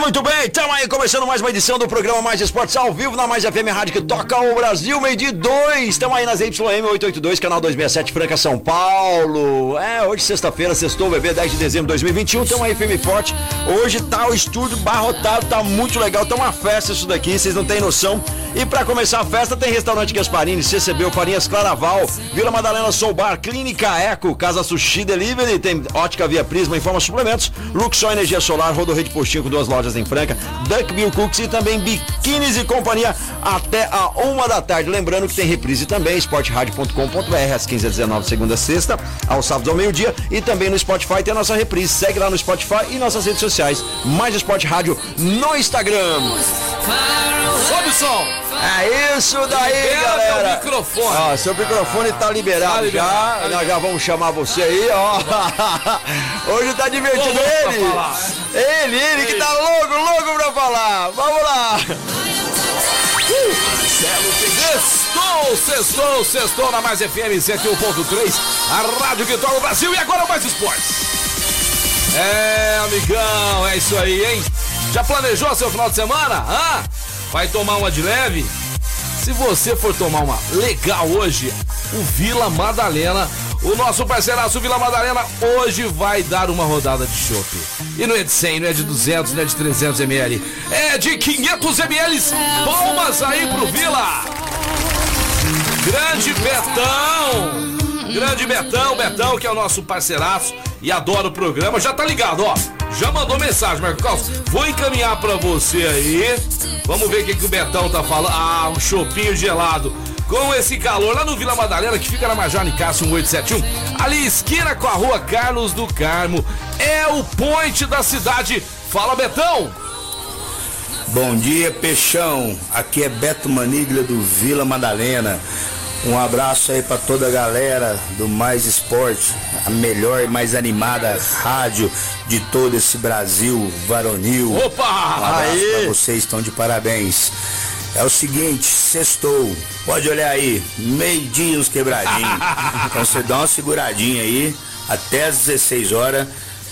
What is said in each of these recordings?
Muito bem. Estamos aí começando mais uma edição do programa Mais Esportes ao vivo na Mais FM Rádio que toca o Brasil, meio de dois. Estamos aí nas YM 882, canal 267, Franca, São Paulo. É, hoje sexta-feira, sextou, bebê, 10 de dezembro de 2021. Estamos aí firme forte. Hoje tá o estúdio barrotado, tá muito legal. Tá uma festa isso daqui, vocês não têm noção. E para começar a festa tem restaurante Gasparini, CCB, Farinhas Claraval, Vila Madalena Soul Bar, Clínica Eco, Casa Sushi Delivery, tem Ótica Via Prisma, Informa Suplementos, Luxor Energia Solar, Rodorrede Postinho com duas lojas em Franca, Duckbill Cooks e também Biquínis e Companhia até a uma da tarde. Lembrando que tem reprise também, esporteradio.com.br às 15 h 19 segunda a sexta, aos sábados ao meio-dia e também no Spotify tem a nossa reprise. Segue lá no Spotify e nossas redes sociais, Mais Esporte Rádio no Instagram. Sobe o som! É isso daí, Libera galera. teu microfone. Ó, seu microfone tá liberado, Tá liberado, já. tá Nós já vamos chamar você aí, ó. Hoje tá divertido ele. Ele, ele que tá louco, louco pra falar. Vamos lá. Sextou, sextou, sextou na Mais FM 101.3, a rádio que toca o Brasil e agora mais esportes. É, amigão, é isso aí, hein? Já planejou seu final de semana? Hã? Vai tomar uma de leve? Se você for tomar uma legal hoje, o Vila Madalena, o nosso parceiraço Vila Madalena, hoje vai dar uma rodada de chopp. E não é de 100, não é de 200, não é de 300 ml, é de 500 ml. Palmas aí pro Vila! Grande Betão! Grande Betão, Betão, que é o nosso parceiraço e adora o programa. Já tá ligado, ó. Já mandou mensagem, Marco Carlos. Vou encaminhar pra você aí. Vamos ver o que, que o Betão tá falando. Ah, um chopinho gelado. Com esse calor lá no Vila Madalena, que fica na Major Nicasso 1871. Ali, esquina com a rua Carlos do Carmo. É o point da cidade. Fala, Betão! Bom dia, Peixão. Aqui é Beto Maniglia do Vila Madalena. Um abraço aí para toda a galera do Mais Esporte, a melhor e mais animada rádio de todo esse Brasil varonil. Um Opa! abraço Aí. para vocês, estão de parabéns. É o seguinte, sextou. Pode olhar aí, meio-dia uns quebradinhos. então você dá uma seguradinha aí até às 16 horas,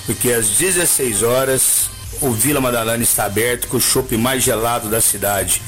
porque às 16 horas o Vila Madalena está aberto com o chopp mais gelado da cidade.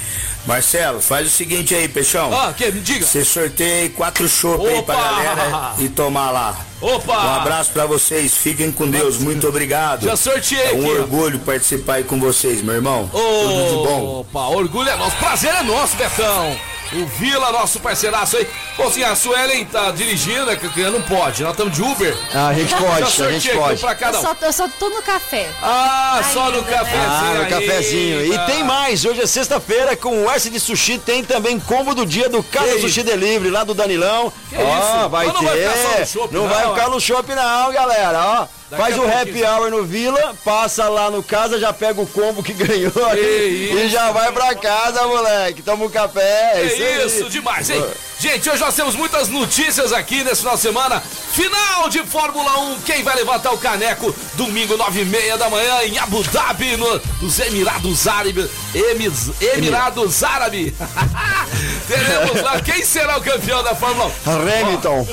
Marcelo, faz o seguinte aí, Peixão. Ah, que? Me diga. Você sorteia aí quatro chopp aí pra galera e tomar lá. Opa! Um abraço pra vocês, fiquem com Deus, muito obrigado. Já sorteei É um aqui, ó. orgulho participar aí com vocês, meu irmão. Tudo de bom. Opa, orgulho é nosso, prazer é nosso, Betão. O Vila, nosso parceiraço aí. Bom, assim, a Suelen tá dirigindo, né? Que não pode, nós estamos de Uber. A gente pode, a gente pode. pra cada Eu um. só, eu só tô no café. Ah, só no né? cafezinho. Ah, no aí. cafezinho. E tem mais, hoje é sexta-feira com o S de Sushi, tem também combo do dia do Casa Sushi Delivery, lá do Danilão. Que Ó, isso? vai Mas ter. não vai ficar só no shopping, não não, vai ficar ó. no shopping não, galera, ó. Daqui Faz o happy hour no Vila, passa lá no casa, já pega o combo que ganhou e isso. já vai pra casa, moleque. Toma um café. é aí. isso, demais, hein? Gente, hoje nós temos muitas notícias aqui nesse final de semana. Final de Fórmula 1. Quem vai levantar o caneco? Domingo, nove e meia da manhã, em Abu Dhabi, no- nos Emirados Árabes. Emis- Emirados Árabes. Teremos lá. Quem será o campeão da Fórmula 1? Hamilton,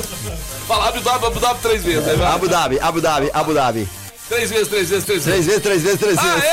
Fala Abu Dhabi, Abu Dhabi três vezes. né? Abu Dhabi, Abu Dhabi, Abu Dhabi. Três vezes, três vezes, três vezes. Três vezes, três vezes, três vezes.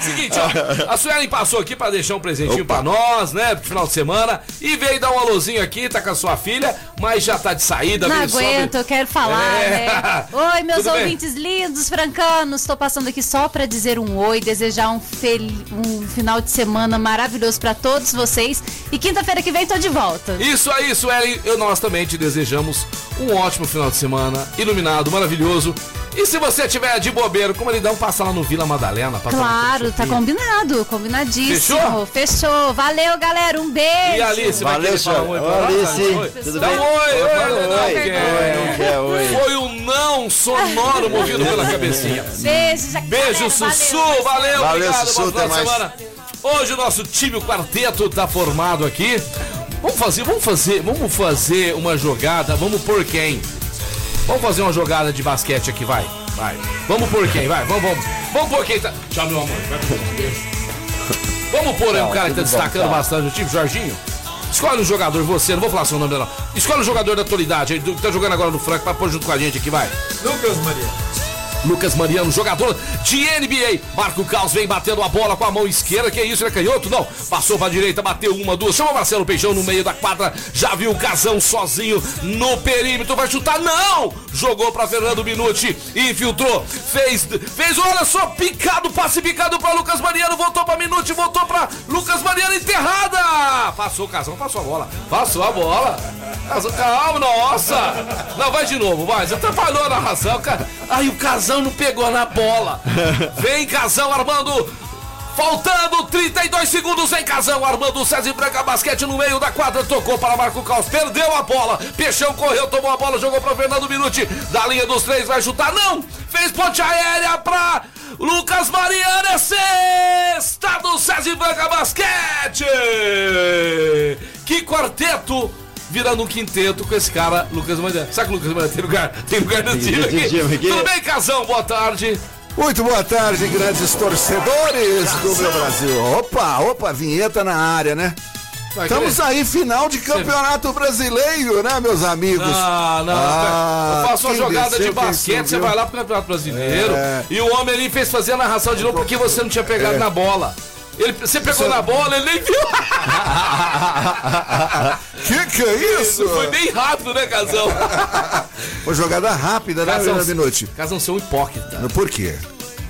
Seguinte, ó, a Suelen passou aqui pra deixar um presentinho pra nós, né, pro final de semana, e veio dar um alôzinho aqui, tá com a sua filha, mas já tá de saída. Não aguento, eu quero falar, É. né? Oi, meus Tudo bem? ouvintes lindos, francanos. Tô passando aqui só pra dizer um oi, desejar um, fel... um final de semana maravilhoso pra todos vocês. E quinta-feira que vem tô de volta. Isso aí, Suelen, eu, nós também te desejamos um ótimo final de semana, iluminado, maravilhoso. E se você tiver de bobeiro, como ele dá um passa lá no Vila Madalena. Claro, tá chopinho. combinadíssimo. Fechou? Fechou. Valeu, galera, um beijo. E Alice, vai Valeu, querer falar um oi nós? Alice, Oi. tudo Dá bem? um oi, oi, não oi. quer. Oi, não quer, oi. Foi um não sonoro movido pela cabecinha. Beijo, Jacaré. Beijo, Sussu, valeu, Valeu, obrigado, Sussu, até de mais. semana. Hoje o nosso time, o quarteto, tá formado aqui. Vamos fazer, vamos fazer, vamos fazer uma jogada, vamos por quem? Vamos fazer uma jogada de basquete aqui, vai. Vai. Vamos por quem? Vai, vamos, vamos. Vamos por quem tá. Tchau, meu amor. Vai. Vamos pôr aí um cara que tá destacando bastante o time, Jorginho. Escolhe um jogador, você, não vou falar seu nome não. Escolhe um jogador da atualidade aí, do que tá jogando agora no Franco, pra pôr junto com a gente aqui, vai. Lucas Maria. Lucas Mariano, jogador de NBA. Marco Caos vem batendo a bola com a mão esquerda. Que isso, ele é canhoto? Não. Passou pra direita, bateu uma, duas. Chama o Marcelo Peixão no meio da quadra. Já viu o Casão sozinho no perímetro. Vai chutar? Não! Jogou pra Fernando Minuti. Infiltrou. Fez, fez, olha só, picado, passe picado pra Lucas Mariano. Voltou pra Minuti, voltou pra Lucas Mariano enterrada. Passou o Casão, passou a bola. Passou a bola. Casão, Calma, nossa! Não, vai de novo, vai. Você atrapalhou a narração, cara. Aí o Casão não pegou na bola. Vem, Casão, armando. Faltando 32 segundos em Casão, armando César Branca basquete no meio da quadra, tocou para Marco Caos, perdeu a bola, Peixão correu, tomou a bola, jogou para Fernando Minuti, da linha dos três, vai chutar, não, fez ponte aérea para Lucas Mariano, é sexta do César Branca basquete, que quarteto virando um quinteto com esse cara, Lucas Mariano. Sabe que o Lucas Mariano tem lugar, tem lugar no time aqui? aqui. Tudo bem, Casão? Boa tarde. Muito boa tarde, grandes torcedores do meu Brasil. Opa, opa, vinheta na área, né? Vai, Estamos querer? aí, final de campeonato brasileiro, né, meus amigos? Não, não, Ah, eu faço uma jogada de basquete, você vai lá pro Campeonato Brasileiro É. e o homem ali fez fazer a narração de novo porque você não tinha pegado É. na bola. Ele, você pegou na bola, ele nem viu. Que que é isso? Foi bem rápido, né, Casão? Uma jogada rápida, né, Casão, Minuti? Casão, você é um hipócrita. Por quê?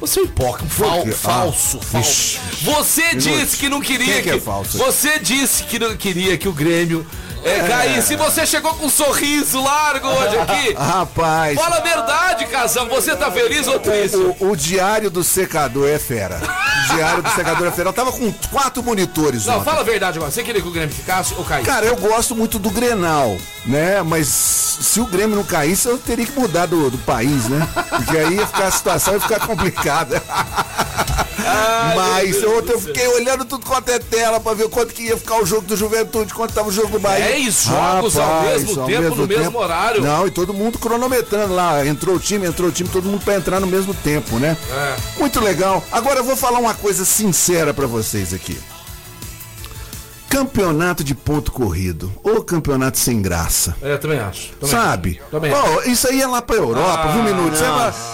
Você é um hipócrita, fal, falso, Ah, falso. vixe. Você disse que não queria Quem que é falso? Você disse que não queria que o Grêmio é, caísse. Você chegou com um sorriso largo hoje aqui. Rapaz, Fala a verdade, Casão. Você tá feliz ou triste? o, o diário do secador é fera. O diário do secador é fera. Eu tava com quatro monitores Não, ontem. fala a verdade agora. Você queria que o Grêmio ficasse ou caísse? Cara, eu gosto muito do Grenal, né? Mas se o Grêmio não caísse, eu teria que mudar do, do país, né? Porque aí ia ficar, a situação ia ficar complicada. Mas ontem eu fiquei olhando tudo quanto é tela pra ver quanto que ia ficar o jogo do Juventude, quanto tava o jogo do Bahia. Dez jogos ao mesmo tempo, no mesmo horário. Não, e todo mundo cronometrando lá. Entrou o time, entrou o time, todo mundo pra entrar no mesmo tempo, né? É. Muito legal. Agora eu vou falar uma coisa sincera pra vocês aqui. Campeonato de ponto corrido. Ou campeonato sem graça. É, também acho. Também Sabe? acho. Também Ó, isso aí é lá pra Europa, viu, Minuto?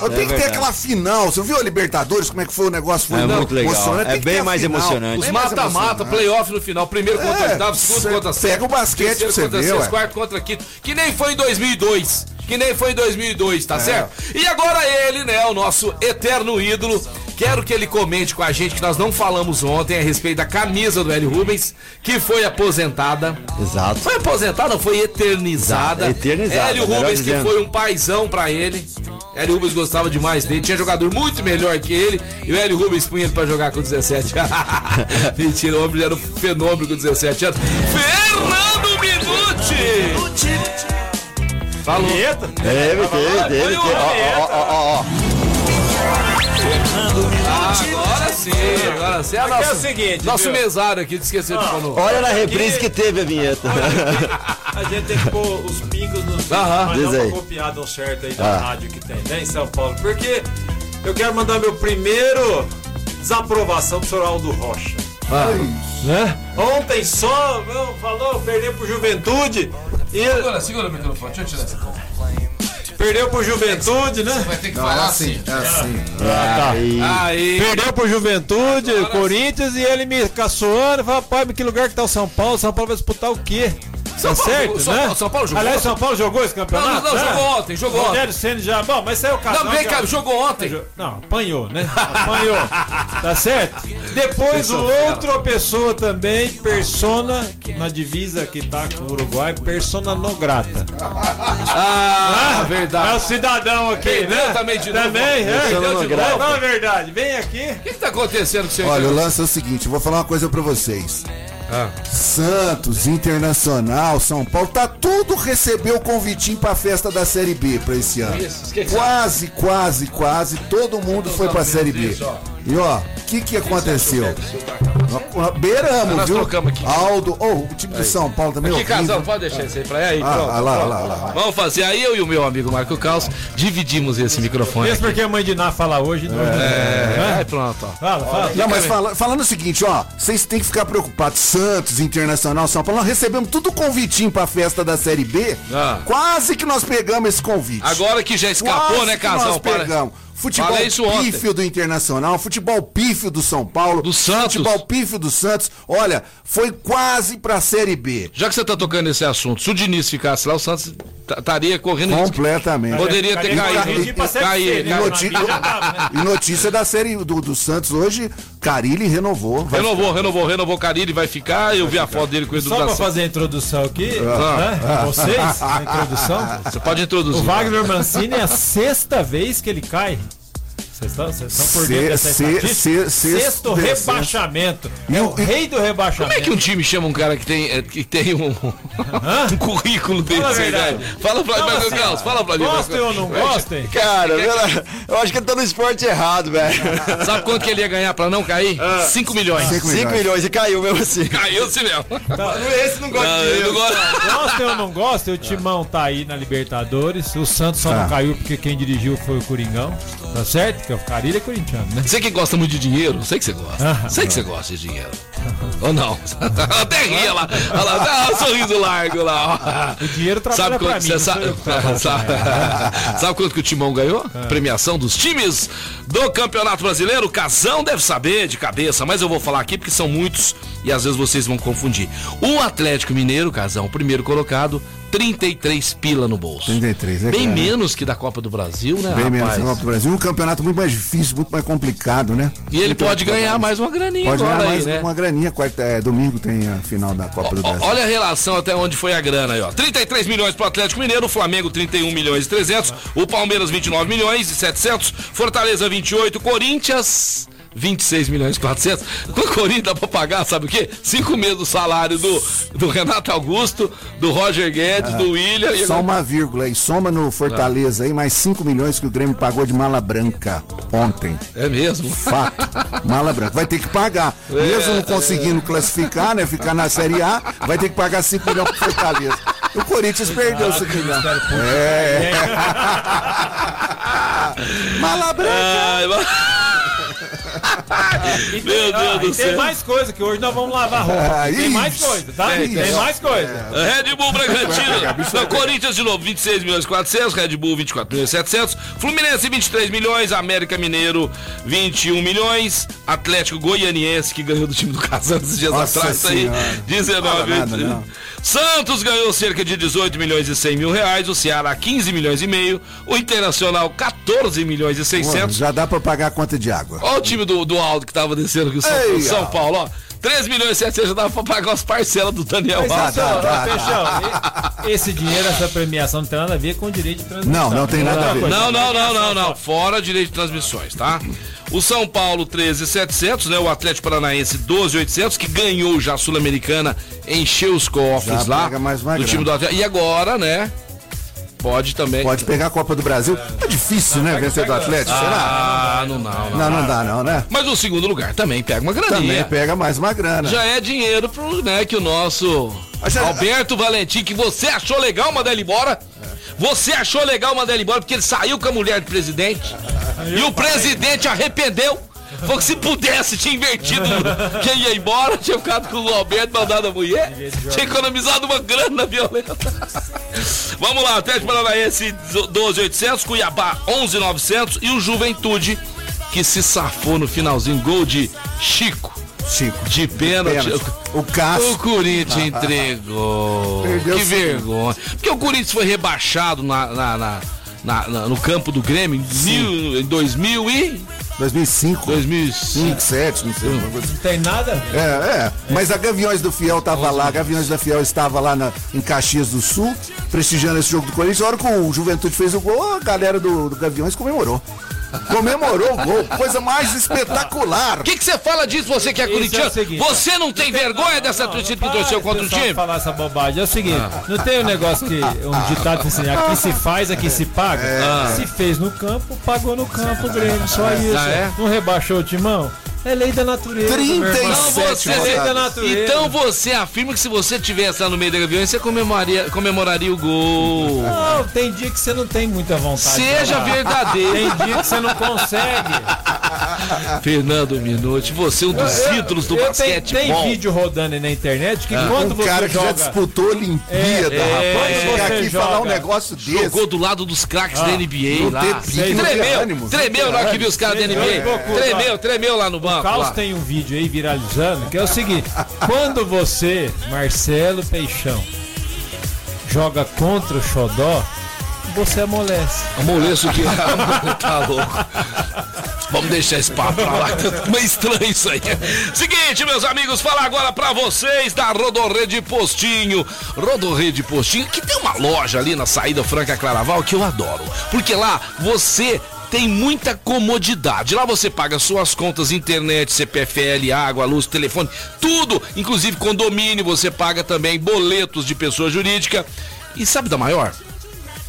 Ó, tem que ter verdade. aquela final. Você viu a Libertadores, como é que foi o negócio? Foi É muito legal. emocionante. É Tem que bem ter mais final. emocionante. Os mata-mata, playoff no final. Primeiro contra É, oitavo, segundo cê contra pega o basquete pra você contra ver, quarto contra quinto. Que nem foi em 2002. Que nem foi em 2002, É. tá certo? E agora ele, né, o nosso eterno ídolo. Quero que ele comente com a gente que nós não falamos ontem a respeito da camisa do Hélio Rubens, que foi aposentada. Exato. Foi aposentada, não foi eternizada. Exato, eternizada, Hélio Rubens, que foi um paizão pra ele. Hélio Rubens gostava demais dele, tinha jogador muito melhor que ele. E o Hélio Rubens punha ele pra jogar com 17 Mentira, o homem era um fenômeno com 17 anos. Fernando Minuti! Falou. Teve, teve, teve. Foi o teve. Ó, ó, ó, ó. Sim, agora sim. É, Aqui é nosso, o seguinte, nosso viu? mesário aqui, esqueceu de falar. Olha na reprise que teve a vinheta. A gente tem que pôr os pingos nos Aham. mas não Diz aí. pra copiar do certo aí da Ah. rádio que tem, né, em São Paulo. Porque eu quero mandar meu primeiro desaprovação pro senhor Aldo Rocha. Né? Ontem só, meu, falou, perdeu pro Juventude. E Segura, segura o microfone, deixa eu tirar essa coisa. Perdeu pro Juventude, né? Vai ter que falar assim. É assim. Aí. Aí. Perdeu pro Juventude, Agora Corinthians, e ele me caçoando. Falou, pai, que lugar que tá o São Paulo? São Paulo vai disputar o quê? São tá Paulo- certo, São né? Paulo- São Paulo jogou? Aliás, São Paulo jogou esse Não, campeonato? não, não, né? jogou ontem, jogou ontem. Rogério Ceni já. Bom, mas saiu o casal. Não, vem cá, jogou ontem. Não, apanhou, né? Apanhou. tá certo? Depois o outra pessoa também, persona, na divisa que tá com o Uruguai, persona no grata. Ah, É o verdade. cidadão aqui, Perdeu né? também de novo. Também, é. Grata. novo. Fala a verdade, vem aqui. O que, que tá acontecendo com o senhor? Olha, o lance é o seguinte, eu vou falar uma coisa pra vocês. Ah. Santos, Internacional, São Paulo, tá tudo recebeu o convitinho pra festa da Série B pra esse ano. Isso, Quase, quase, quase, todo mundo foi pra Série B. isso. E ó, o que que aconteceu? Beiramos, Nós viu? trocamos aqui. Aldo, oh, o time do São Paulo também Que horrível. casal, pode deixar isso aí pra aí. Ah, pronto, ah, lá, pronto. lá, lá, lá. Vamos fazer. Aí eu e o meu amigo Marco Caos dividimos esse microfone. Mesmo porque a mãe de Ná fala hoje. não É, aí pronto, ó. Fala, fala. Não, mas fala- falando o seguinte, ó, vocês têm que ficar preocupados. Santos, Internacional, São Paulo, nós recebemos tudo convitinho pra festa da Série B. Ah. Quase que nós pegamos esse convite. Agora que já escapou, Quase né, que casal? Nós Para- pegamos. Futebol pífio do Internacional, futebol pífio do São Paulo, Do Santos. futebol pífio do Santos. Olha, foi quase pra Série B. Já que você tá tocando nesse assunto, se o Diniz ficasse lá, o Santos estaria correndo. Completamente. Poderia ter caído. E, noti- notícia da série do, do Santos hoje, Carilli renovou. Vai Renovou, renovou, renovou. Carilli vai ficar. Eu vi a foto dele com o Edu Só pra Silva. fazer a introdução aqui, Ah. né? Vocês, a introdução. Você pode introduzir. O Wagner Mancini é a sexta vez que ele cai. Vocês estão, vocês estão por dentro dessa estatística? Sexto se- rebaixamento. E É o- rei do rebaixamento. Como é que um time chama um cara que tem, é, que tem um, um currículo desse Fala verdade. Fala pra Não, mim, assim, Carlos. Fala pra mim. Gostem ou não gostem? Cara, eu acho que ele tá no esporte errado, velho. Sabe quanto que ele ia ganhar pra não cair? 5 milhões. Cinco 5 milhões e caiu mesmo assim. Caiu-se mesmo. Esse não gosta Não, de eu. Gostem ou não gostem, o Timão tá aí na Libertadores. O Santos só Tá. não caiu porque quem dirigiu foi o Coringão. Tá certo? Porque o Carilho é corintiano, né? Você que gosta muito de dinheiro, sei que você gosta. Sei que você gosta de dinheiro. Ou não? Até ria lá. Olha lá, dá um sorriso largo lá. ó. O dinheiro trabalha Sabe pra quanto, mim. você sabe, sabe, sabe quanto que o Timão ganhou? Premiação dos times do Campeonato Brasileiro. Casão deve saber de cabeça, mas eu vou falar aqui porque são muitos e às vezes vocês vão confundir. O Atlético Mineiro, Casão, o primeiro colocado, 33 pila no bolso. 33, é Bem claro. menos que da Copa do Brasil, né, Bem menos rapaz? que a Copa do Brasil. Um campeonato muito mais difícil, muito mais complicado, né? E ele pode ganhar mais uma graninha Pode agora ganhar aí, mais né? uma graninha. Quarta, é, domingo tem a final da Copa do Ó, Brasil. Olha a relação até onde foi a grana aí, ó. 33 milhões pro Atlético Mineiro, o Flamengo 31 milhões e 300, o Palmeiras 29 milhões e 700, Fortaleza 28, Corinthians 26 milhões e 400. O Corinthians dá pra pagar, sabe o quê? Cinco meses do salário do, do Renato Augusto, do Roger Guedes, do William e Só uma vírgula aí, soma no Fortaleza aí, mais 5 milhões que o Grêmio pagou de mala branca ontem. É mesmo? Fato. Mala branca. Vai ter que pagar. Mesmo não conseguindo classificar, né? Ficar na Série A, vai ter que pagar 5 milhões pro Fortaleza. O Corinthians perdeu 5 milhões. É. Mala branca. Ai, mas- Meu Deus e do tem céu. mais coisa, que hoje nós vamos lavar roupa. Ah, tem mais coisa, tá? Tem, Tem, tem. mais coisa. Red Bull Bragantino. Corinthians de novo, 26 milhões e 400. Red Bull, 24 milhões e 700. Fluminense, 23 milhões. América Mineiro, 21 milhões. Atlético Goianiense, que ganhou do time do Casão esses dias Nossa atrás. Aí, Senhora. 19 Fala nada, não. Santos ganhou cerca de 18 milhões e 100 mil reais. O Ceará, 15 milhões e meio. O Internacional, 14 milhões e Pô, 600. Já dá pra pagar a conta de água. Olha o time do, do Aldo que tava descendo aqui, o São, Ei, São. Paulo, ó. 3 milhões e 700 já dava pra pagar as parcelas do Daniel Mas dá, dá. Peixão, esse dinheiro, essa premiação não tem nada a ver com o direito de transmissão. Não, não tem nada a ver. Não, não, não, não, não. Fora direito de transmissões, tá? O São Paulo 13,700, né? O Atlético Paranaense 12,800, que ganhou já a Sul-Americana, encheu os cofres Já lá mais uma do time do grana. Atlético. E agora, né? Pode também. Pode pegar a Copa do Brasil. É difícil, né? Vencer do Atlético, será? Ah, não, não, não. Não, não dá não, né? Mas o segundo lugar também pega uma Também graninha. pega mais uma grana. Já é dinheiro pro, né, que o nosso Já- Alberto Valentim, que você achou legal mandar ele embora. Você achou legal mandar ele embora porque ele saiu com a mulher do presidente. E o presidente arrependeu. Falou que se pudesse, tinha invertido quem ia embora, tinha ficado com o Alberto, mandado a mulher, tinha economizado uma grana violenta. Vamos lá, Atlético Paranaense 12.800, Cuiabá 11.900 e o Juventude que se safou no finalzinho, gol de Chico. Chico. De pênalti. O Cássio. O Corinthians entregou. Perdeu que vergonha. Porque o Corinthians foi rebaixado na- na- na- na- no campo do Grêmio em, mil, em 2000 e 2005. 2005. 2007, não sei. uma coisa assim. Não tem nada ver. É, é. Mas a Gaviões do Fiel tava lá, a Gaviões da Fiel estava lá na- em Caxias do Sul, prestigiando esse jogo do Corinthians. A hora que o Juventude fez o gol, a galera do, do Gaviões comemorou. Comemorou o gol. Coisa mais espetacular. O que você fala disso, você que é é corintiano? seguinte, você não tem vergonha dessa Não, torcida que torceu contra o time? falar essa bobagem. É o seguinte, não tem um negócio que um ditado assim, aqui se faz, aqui se paga. Se fez no campo, pagou no campo o Grêmio, só isso. Ah, é? Não rebaixou o timão? É lei da natureza. meu irmão. 37 É lei da natureza. Então você afirma que se você tivesse lá no meio da gavião, você comemoraria, comemoraria o gol. Não, tem dia que você não tem muita vontade. Seja verdadeiro. Tem dia que você não consegue. Fernando Minuti, você é um dos ídolos do Eu basquete. Tem, tem vídeo rodando aí na internet que quando Um você cara que já joga... disputou Olimpíada, É, rapaz. é, Chegar você aqui e falar um joga- negócio desse. Jogou do lado dos craques Ah, da NBA lá. pique, Tremeu, tremeu na hora que viu os caras da Você NBA. com- Tremeu, tremeu lá no O. Caos lá. tem um vídeo aí viralizando que é o seguinte: quando você, Marcelo Peixão, joga contra o Xodó, você amolece. Amoleço que tá louco. Vamos deixar esse papo pra lá, tá meio estranho isso aí. Seguinte, meus amigos, falar agora pra vocês da Rodorrede Postinho. Rodorrede Postinho, que tem uma loja ali na saída Franca Claraval que eu adoro. Porque lá você tem muita comodidade. Lá você paga suas contas, internet, CPFL, água, luz, telefone, tudo. Inclusive condomínio, você paga também boletos de pessoa jurídica. E sabe da maior?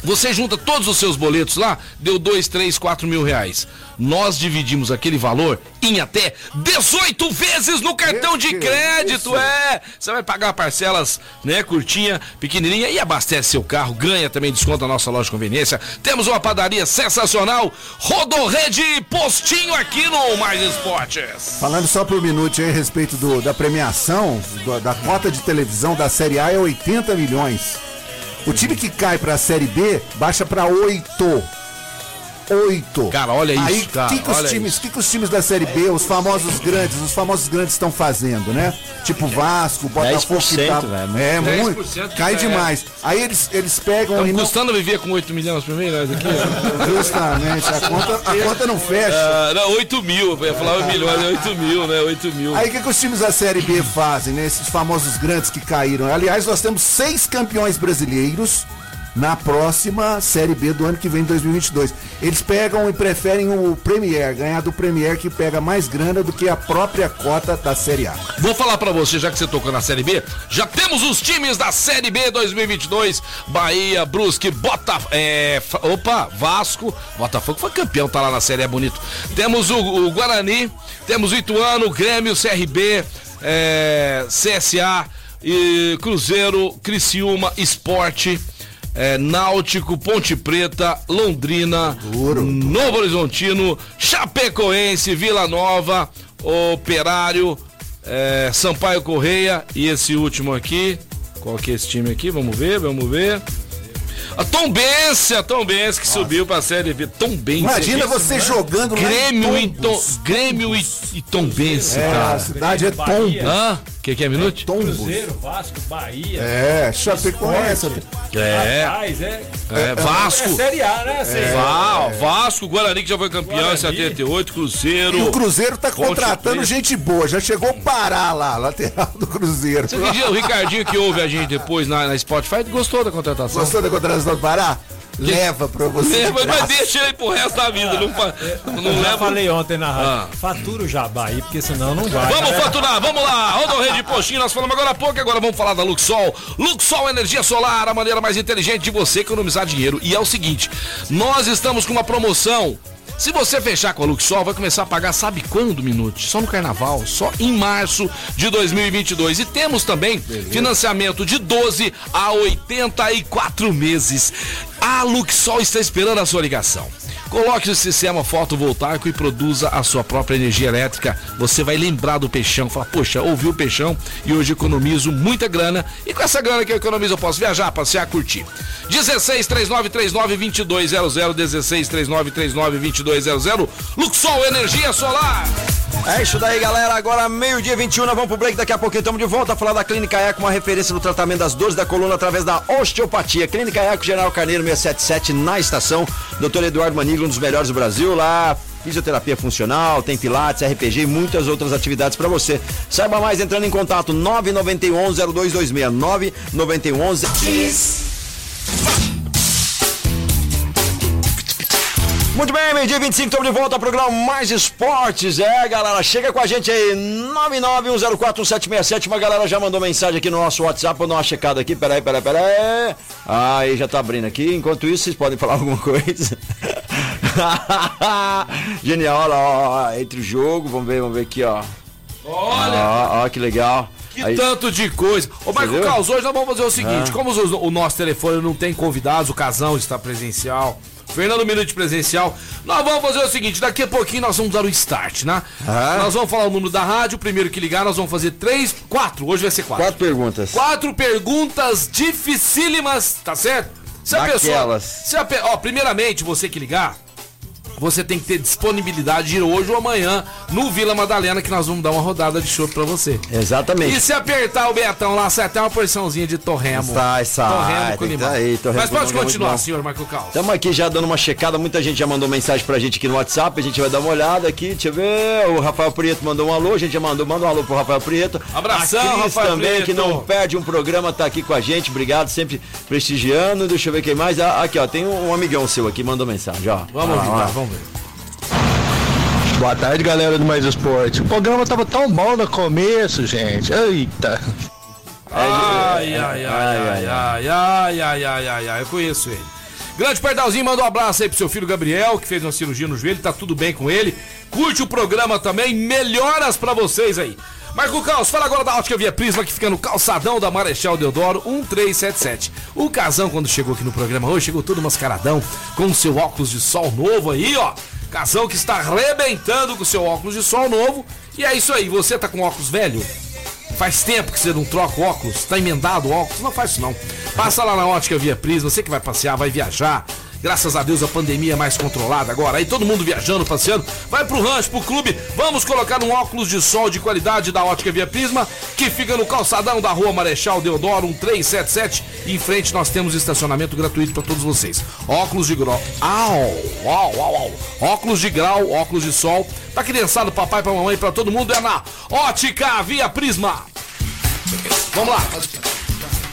Você junta todos os seus boletos lá, deu 2, 3, 4 mil reais. Nós dividimos aquele valor em até 18 vezes no cartão de crédito. É, você vai pagar parcelas, né, curtinha, pequenininha e abastece seu carro, ganha também desconto na nossa loja de conveniência. Temos uma padaria sensacional, Rodorrede Postinho aqui no Mais Esportes. Falando só por um minuto aí a respeito do- da premiação, do- da cota de televisão da Série A é 80 milhões. O time que cai pra Série B baixa pra 8. 8. Cara, olha isso, Aí, cara, que que os times, isso. que, que os times da Série B, os famosos grandes, os famosos grandes estão fazendo, né? Tipo Vasco, Botafogo que tá, 10%, velho. É, 10% muito. Cai é. demais. Aí eles, eles pegam e Estamos não, custando viver com 8 milhões por mês, nós aqui. justamente, a conta, a conta não fecha. Ah, não, 8 mil, eu ia falar 8 milhões, é 8 mil, né? 8 mil. Aí o que, que os times da Série B fazem, né? Esses famosos grandes que caíram. Aliás, nós temos seis campeões brasileiros na próxima Série B do ano que vem, 2022. Eles pegam e preferem o Premier, ganhar do Premier que pega mais grana do que a própria cota da Série A. Vou falar pra você, já que você tocou na Série B, já temos os times da Série B 2022. Bahia, Brusque, Botafogo. É, opa, Vasco. Botafogo foi campeão, tá lá na Série, é bonito. Temos o, o Guarani, temos o Ituano, Grêmio, CRB, é, CSA, e Cruzeiro, Criciúma, Esporte. É, Náutico, Ponte Preta, Londrina, Novo Horizontino, Chapecoense, Vila Nova, Operário, é, Sampaio Correia e esse último aqui. Qual que é esse time aqui? Vamos ver, vamos ver. A Tombense, a Tombense que subiu pra Série B. Tombense. Imagina gente. você jogando lá em Grêmio e, Tom. Grêmio e, e Tombense, É, a cara. cidade é. Tombos. Hã? O que, que é minuto? Tombos. Cruzeiro, Vasco, Bahia. É, Chapecoense. É, Rapaz, é. é, Vasco. É Série A, né? Assim, Vá, Vasco, Guarani que já foi campeão em Guarani. 78, E Cruzeiro. o Cruzeiro tá contratando gente boa. Já chegou a parar lá, lateral do Cruzeiro. Você o Ricardinho que ouve a gente depois na, na Spotify gostou da contratação. Gostou da contratação do Pará? Leva pra você. De mas, deixa ele pro resto da vida. Não, fa- não eu já leva. falei ontem na rádio. Ah. Fatura o jabá aí, porque senão não vai. Vamos né? faturar, vamos lá. Rodorreio de Postinho, nós falamos agora há pouco, agora vamos falar da Luxol. Luxol Energia Solar, a maneira mais inteligente de você economizar dinheiro. E é o seguinte, nós estamos com uma promoção. Se você fechar com a Luxol, vai começar a pagar, sabe quando, Minute? Só no carnaval, só em março de 2022. E temos também financiamento de 12 a 84 meses. A Luxol está esperando a sua ligação. Coloque o sistema fotovoltaico e produza a sua própria energia elétrica. Você vai lembrar do Peixão, falar, poxa, ouvi o Peixão e hoje economizo muita grana. E com essa grana que eu economizo, eu posso viajar, passear, curtir. 16 3939 2200, 16 3939 2200, Luxol Energia Solar. É isso daí, galera. Agora, meio-dia 21, nós vamos pro break. Daqui a pouquinho estamos de volta a falar da Clínica Eco, uma referência no tratamento das dores da coluna através da osteopatia. Clínica Eco, General Carneiro 677, na estação. Doutor Eduardo Um dos melhores do Brasil. Lá, fisioterapia funcional, tem pilates, RPG e muitas outras atividades para você. Saiba mais entrando em contato 991 0226 991 Kiss. Muito bem, meio-dia 25, estamos de volta ao programa Mais Esportes. É, galera, chega com a gente aí, 991041767. Uma galera já mandou mensagem aqui no nosso WhatsApp, vou dar uma checada aqui. Peraí, peraí, peraí. Aí, já tá abrindo aqui. Enquanto isso, vocês podem falar alguma coisa. Genial, olha lá, ó, entre o jogo, vamos ver, vamos ver aqui, ó. Olha! Ó, ó, que legal. Que Aí- tanto de coisa. Ô, Marco? Carlos, hoje nós vamos fazer o seguinte: Ah. como os- o nosso telefone não tem convidados, o casão está presencial. Fernando Minuto presencial. Nós vamos fazer o seguinte: daqui a pouquinho nós vamos dar o start, né? Ah. Nós vamos falar o número da rádio. O primeiro que ligar, nós vamos fazer três, quatro. Hoje vai ser quatro. Quatro perguntas. Quatro perguntas dificílimas, tá certo? Se a pessoa. Daquelas. Se a, ó, primeiramente, você que ligar, você tem que ter disponibilidade de ir hoje ou amanhã no Vila Madalena, que nós vamos dar uma rodada de show pra você. Exatamente. E se apertar o Betão lá, sai até uma porçãozinha de torremo. Sai, sai, Torremo com limão. tá aí, torremo Mas pode é continuar, bom. senhor Marco Carlos. Estamos aqui já dando uma checada, muita gente já mandou mensagem pra gente aqui no WhatsApp, a gente vai dar uma olhada aqui, deixa eu ver, o Rafael Prieto mandou um alô, a gente já mandou, manda um alô pro Rafael Prieto. Abração, a Cris Rafael também, Prieto. que não perde um programa, tá aqui com a gente, obrigado, sempre prestigiando, deixa eu ver quem mais, Ah, aqui ó, tem um, um amigão seu aqui, mandou mensagem, ó. Vamos Ah, tá, vamos ver. Boa tarde, galera do Mais Esporte. O programa tava tão bom no começo, gente. Eita. Ai, ai, ai, ai, ai, ai, ai, ai, ai, ai, eu conheço ele. Grande Pardalzinho, manda um abraço aí pro seu filho Gabriel, que fez uma cirurgia no joelho, tá tudo bem com ele. Curte o programa também, melhoras pra vocês aí. Marco Caos, fala agora da Ótica Via Prisma, que fica no calçadão da Marechal Deodoro 1377. O casão, quando chegou aqui no programa hoje, chegou todo mascaradão, com o seu óculos de sol novo aí, ó. Casão que está arrebentando com seu óculos de sol novo. E é isso aí, você tá com óculos velho? Faz tempo que você não troca óculos, tá emendado o óculos, não faz isso não. Passa lá na ótica Via Prisma, você que vai passear, vai viajar. Graças a Deus a pandemia é mais controlada agora. Aí todo mundo viajando, passeando. Vai pro rancho, pro clube. Vamos colocar um óculos de sol de qualidade da Ótica Via Prisma, que fica no calçadão da rua Marechal Deodoro 1377. E em frente nós temos estacionamento gratuito para todos vocês. Óculos de grau. Au, au, au, au. Óculos de grau, óculos de sol. Pra criançada, papai, pra mamãe, pra todo mundo é na Ótica Via Prisma. Vamos lá.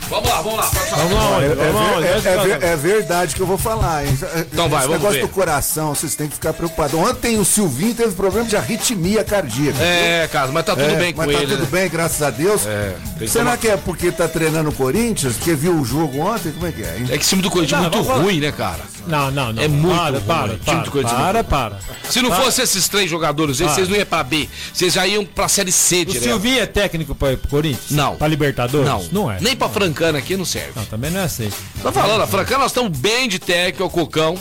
Vamos lá, vamos lá. Vamos lá, É, é é é verdade que eu vou falar, hein? Então vai, Esse vamos negócio ver. do coração, vocês têm que ficar preocupados. Ontem o Silvinho teve problema de arritmia cardíaca. É, cara, mas tá tudo É, bem com mas ele. tá tudo né? bem, graças a Deus. É, Será tomar- que é porque tá treinando o Corinthians? Porque viu o jogo ontem? Como é que é, hein? É que esse time do Corinthians é muito ruim, né, cara? Não, não, não. É muito para, ruim, para, o time para, para, muito para. Se não Para. fosse esses três jogadores Ah. vocês não iam pra B. Vocês já iam pra Série C O direto. Silvinho é técnico para o Corinthians? Não. Pra Libertadores? Não, Não é. Nem pra Francana aqui não serve. Não, também não é assim. Tá falando, a Francana nós estamos bem de técnico, é o Cocão,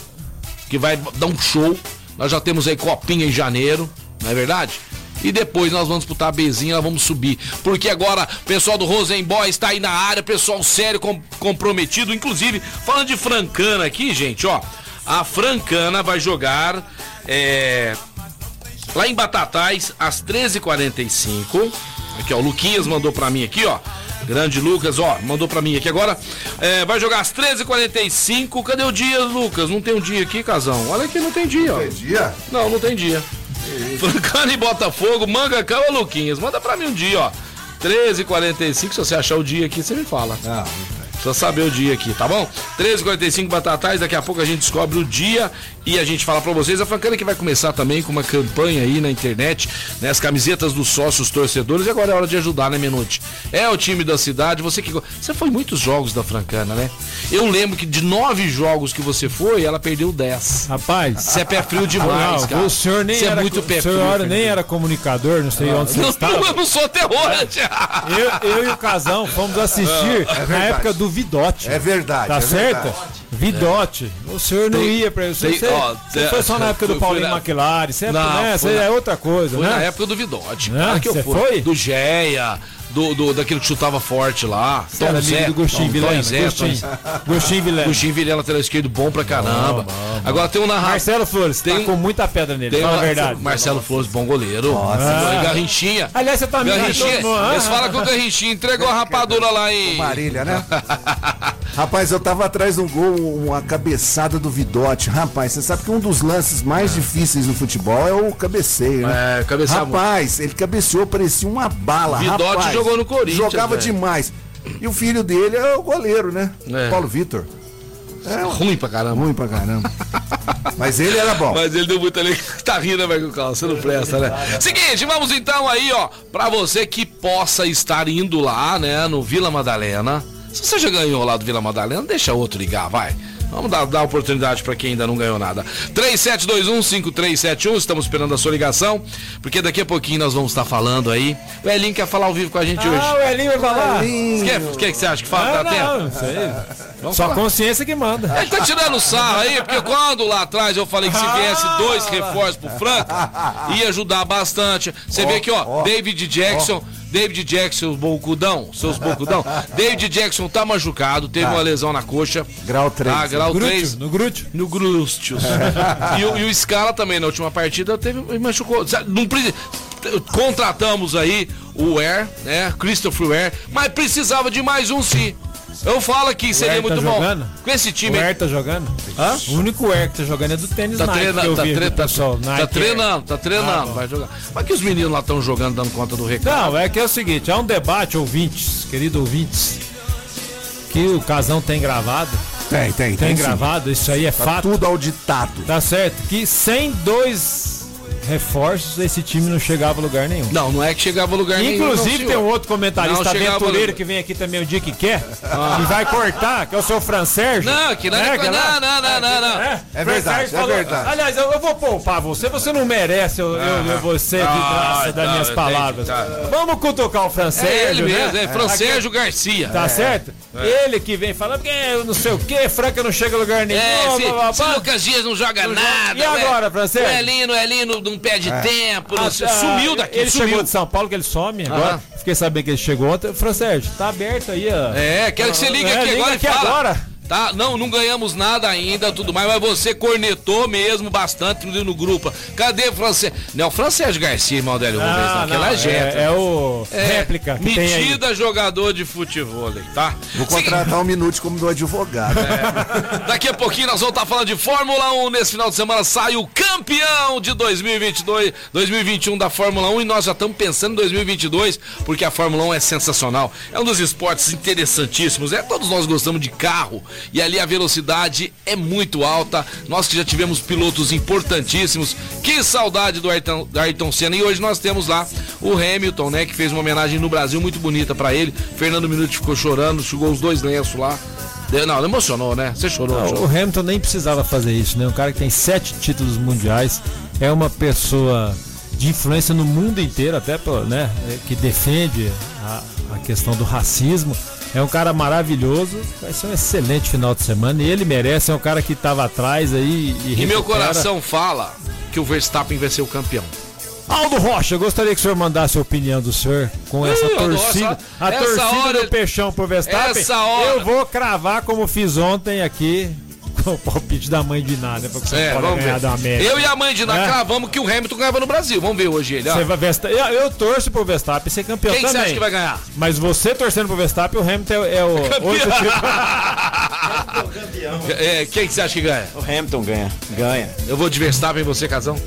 que vai dar um show. Nós já temos aí copinha em janeiro, não é verdade? E depois nós vamos disputar a Bezinha, nós vamos subir. Porque agora o pessoal do Rosenboy está aí na área, pessoal sério, com- comprometido. Inclusive, falando de Francana aqui, gente, ó. A Francana vai jogar é, lá em Batatais, às 13h45. Aqui, ó, o Luquinhas mandou pra mim aqui, ó. Grande Lucas, ó, mandou pra mim aqui agora. É, vai jogar às 13h45. Cadê o dia, Lucas? Não tem um dia aqui, casão? Olha aqui, não tem dia, ó. Dia? Não, não tem dia. Francana e Botafogo, Manga Cama, Luquinhas. Manda pra mim um dia, ó. 13h45, se você achar o dia aqui, você me fala. Ah, Precisa saber o dia aqui, tá bom? 13h45 Batatais, daqui a pouco a gente descobre o dia e a gente fala pra vocês. A Francana que vai começar também com uma campanha aí na internet, né? As camisetas dos sócios torcedores. E agora é hora de ajudar, né, Menuti? É o time da cidade, você que. Você foi em muitos jogos da Francana, né? Eu lembro que de nove jogos que você foi, ela perdeu 10. Rapaz. Você é pé frio demais, não, cara. o senhor nem Você é era, muito pé o frio. senhor Fernando. nem era comunicador, não sei onde você Não, estava. eu não sou terrorante. Eu, eu e o Casão fomos assistir na verdade. época do Vidote. É verdade. Tá é certo? verdade. Vidote. O senhor não Tem- ia pra isso. tem- Você, ó, você tem- foi só na época do Paulinho na- McLaren. Você é, né, foi você na- é outra coisa, Foi né? na época do Vidote. Né? Claro que eu fui. foi? Do Geia, do, do, daquele que chutava forte lá. Você era amigo do Gostinho Vilela. Zé, Gostinho, Tom- Gostinho Vilela. Gostinho Vilela, lateral esquerdo, bom pra caramba. Agora tem um narrador. Marcelo Flores, Tem- tá com muita pedra nele, fala a verdade. Marcelo Flores, bom goleiro. Nossa, Ah. Garrinchinha. Aliás, você tá amigo de Garrinchinha. mundo. Eles Ah, falam que o Garrinchinha entregou a rapadura lá em. Marília, né? Rapaz, eu tava atrás de um gol, uma cabeçada do Vidote. Rapaz, você sabe que um dos lances mais difíceis no futebol é o cabeceio, né? É, cabecear Rapaz, ele cabeceou, parecia uma bala. Vidote rapaz. jogou no Corinthians, Jogava velho. demais. E o filho dele é o goleiro, né? É. Paulo Vitor. É Ruim pra caramba. ruim pra caramba. Mas ele era bom. Mas ele deu muita alegria. Tá rindo, velho, Carl, você não presta, né? Seguinte, vamos então aí, ó, pra você que possa estar indo lá, né, no Vila Madalena. Se você já ganhou lá do Vila Madalena, deixa outro ligar, vai. Vamos dar, dar oportunidade para quem ainda não ganhou nada. 3721-5371, estamos esperando a sua ligação, porque daqui a pouquinho nós vamos estar falando aí. O Elinho quer falar ao vivo com a gente hoje. Ah, o Elinho vai falar. Quer- O que, que você acha que falta? Ah, Dá tempo? não, não Só consciência que manda. Ele tá tirando sarro aí, porque quando lá atrás eu falei que se viesse dois reforços pro Franca, ia ajudar bastante. Você vê aqui, ó, David Jackson. David Jackson, bocudão, seus bocudão. David Jackson tá machucado, teve uma lesão na coxa. Grau 3. Ah, grau Grúteo, 3. no Grúteo. No Grústios. e, o- e o Scala também, na última partida, teve, machucou. Não, preci- contratamos aí o Air, né? Christopher Ware, mas precisava de mais um sim. Eu falo que seria Air tá muito bom. jogando? Com esse O time Air tá jogando? O único Air que tá jogando é do tênis Tá Nike, que treinando, eu tá, vi tre do pessoal. tá, Nike tá treinando, tá treinando, Ah, vai jogar. Mas que os meninos lá estão jogando, dando conta do recado. Não, é que é o seguinte, há um debate, ouvintes, querido ouvintes, que o Casão tem gravado. Tem, tem, Tem sim. gravado, isso aí é Tá fato. tudo auditado. Tá certo? Que sem dois reforços, esse time não chegava a lugar nenhum. Não, não é que chegava a lugar nenhum. Inclusive não, tem um outro comentarista Não aventureiro que vem aqui também o dia que quer e vai cortar, que é o seu Fran Sérgio. Não, que não é, É, que não, não, não, não, não. É, É Fran verdade, Sérgio é verdade. Aliás, eu, eu vou poupar você, você não merece eu, eu, eu você de graça Ah, das tá, minhas entendi, palavras. tá. Vamos cutucar o Fran É Sérgio, ele né? mesmo, é Francésio Garcia. Tá certo? Ele que vem falando que eu não sei o que, Franca não chega a lugar nenhum. É, se, blá, blá, se blá. Lucas Dias não joga Não joga- nada. E agora, ué, Francesco? O Elinho, o Elinho não, não perde tempo, não Ah, sei- sumiu daqui, Ele sumiu. chegou de São Paulo, que ele some agora. Fiquei sabendo que ele chegou ontem. Francérgio, tá aberto aí, ó. É, quero que você ligue É, aqui liga agora aqui e fala. agora. Tá, não, não ganhamos nada ainda, tudo mais, mas você cornetou mesmo bastante no grupo. Cadê o francês? Não, o Francês Garcia, irmão dele, uma vez, não, aquela é jeta. é, é o réplica que tem aí. Metida jogador de futebol, tá? Vou contratar um minuto como meu advogado. Daqui a pouquinho nós vamos estar falando de Fórmula 1. Nesse final de semana sai o campeão de 2022, 2021 da Fórmula 1 e nós já estamos pensando em 2022 porque a Fórmula 1 é sensacional. É um dos esportes interessantíssimos. É todos nós gostamos de carro e ali a velocidade é muito alta. Nós que já tivemos pilotos importantíssimos. Que saudade do Ayrton, do Ayrton Senna e hoje nós temos lá o Hamilton, né, que fez uma homenagem no Brasil muito bonita para ele. Fernando Minuti ficou chorando, chegou os dois lenços lá. Não, emocionou, né? Você chorou. Não, chorou. o Hamilton nem precisava fazer isso, né? Um cara que tem sete títulos mundiais, é uma pessoa de influência no mundo inteiro, até né, que defende a, a questão do racismo. É um cara maravilhoso, vai ser um excelente final de semana e ele merece, é um cara que estava atrás aí e, E meu coração fala que o Verstappen vai ser o campeão. Aldo Rocha, eu gostaria que o senhor mandasse a opinião do senhor com essa torcida. essa- a essa torcida hora- do Peixão pro Verstappen. essa hora- Eu vou cravar como fiz ontem aqui o palpite da mãe de nada, para que você É, pode vamos ganhar ver. da América. Eu e a mãe de Ná É. cravamos que o Hamilton ganhava no Brasil. Vamos ver hoje ele. ó. Você vai Versta- eu, eu torço pro Verstappen ser campeão Quem que também. você acha que vai ganhar? Mas você torcendo pro Verstappen, o Hamilton é, é o outro tipo. É, quem que você acha que ganha? O Hamilton ganha. Ganha. Eu vou de Verstappen e você, Casão.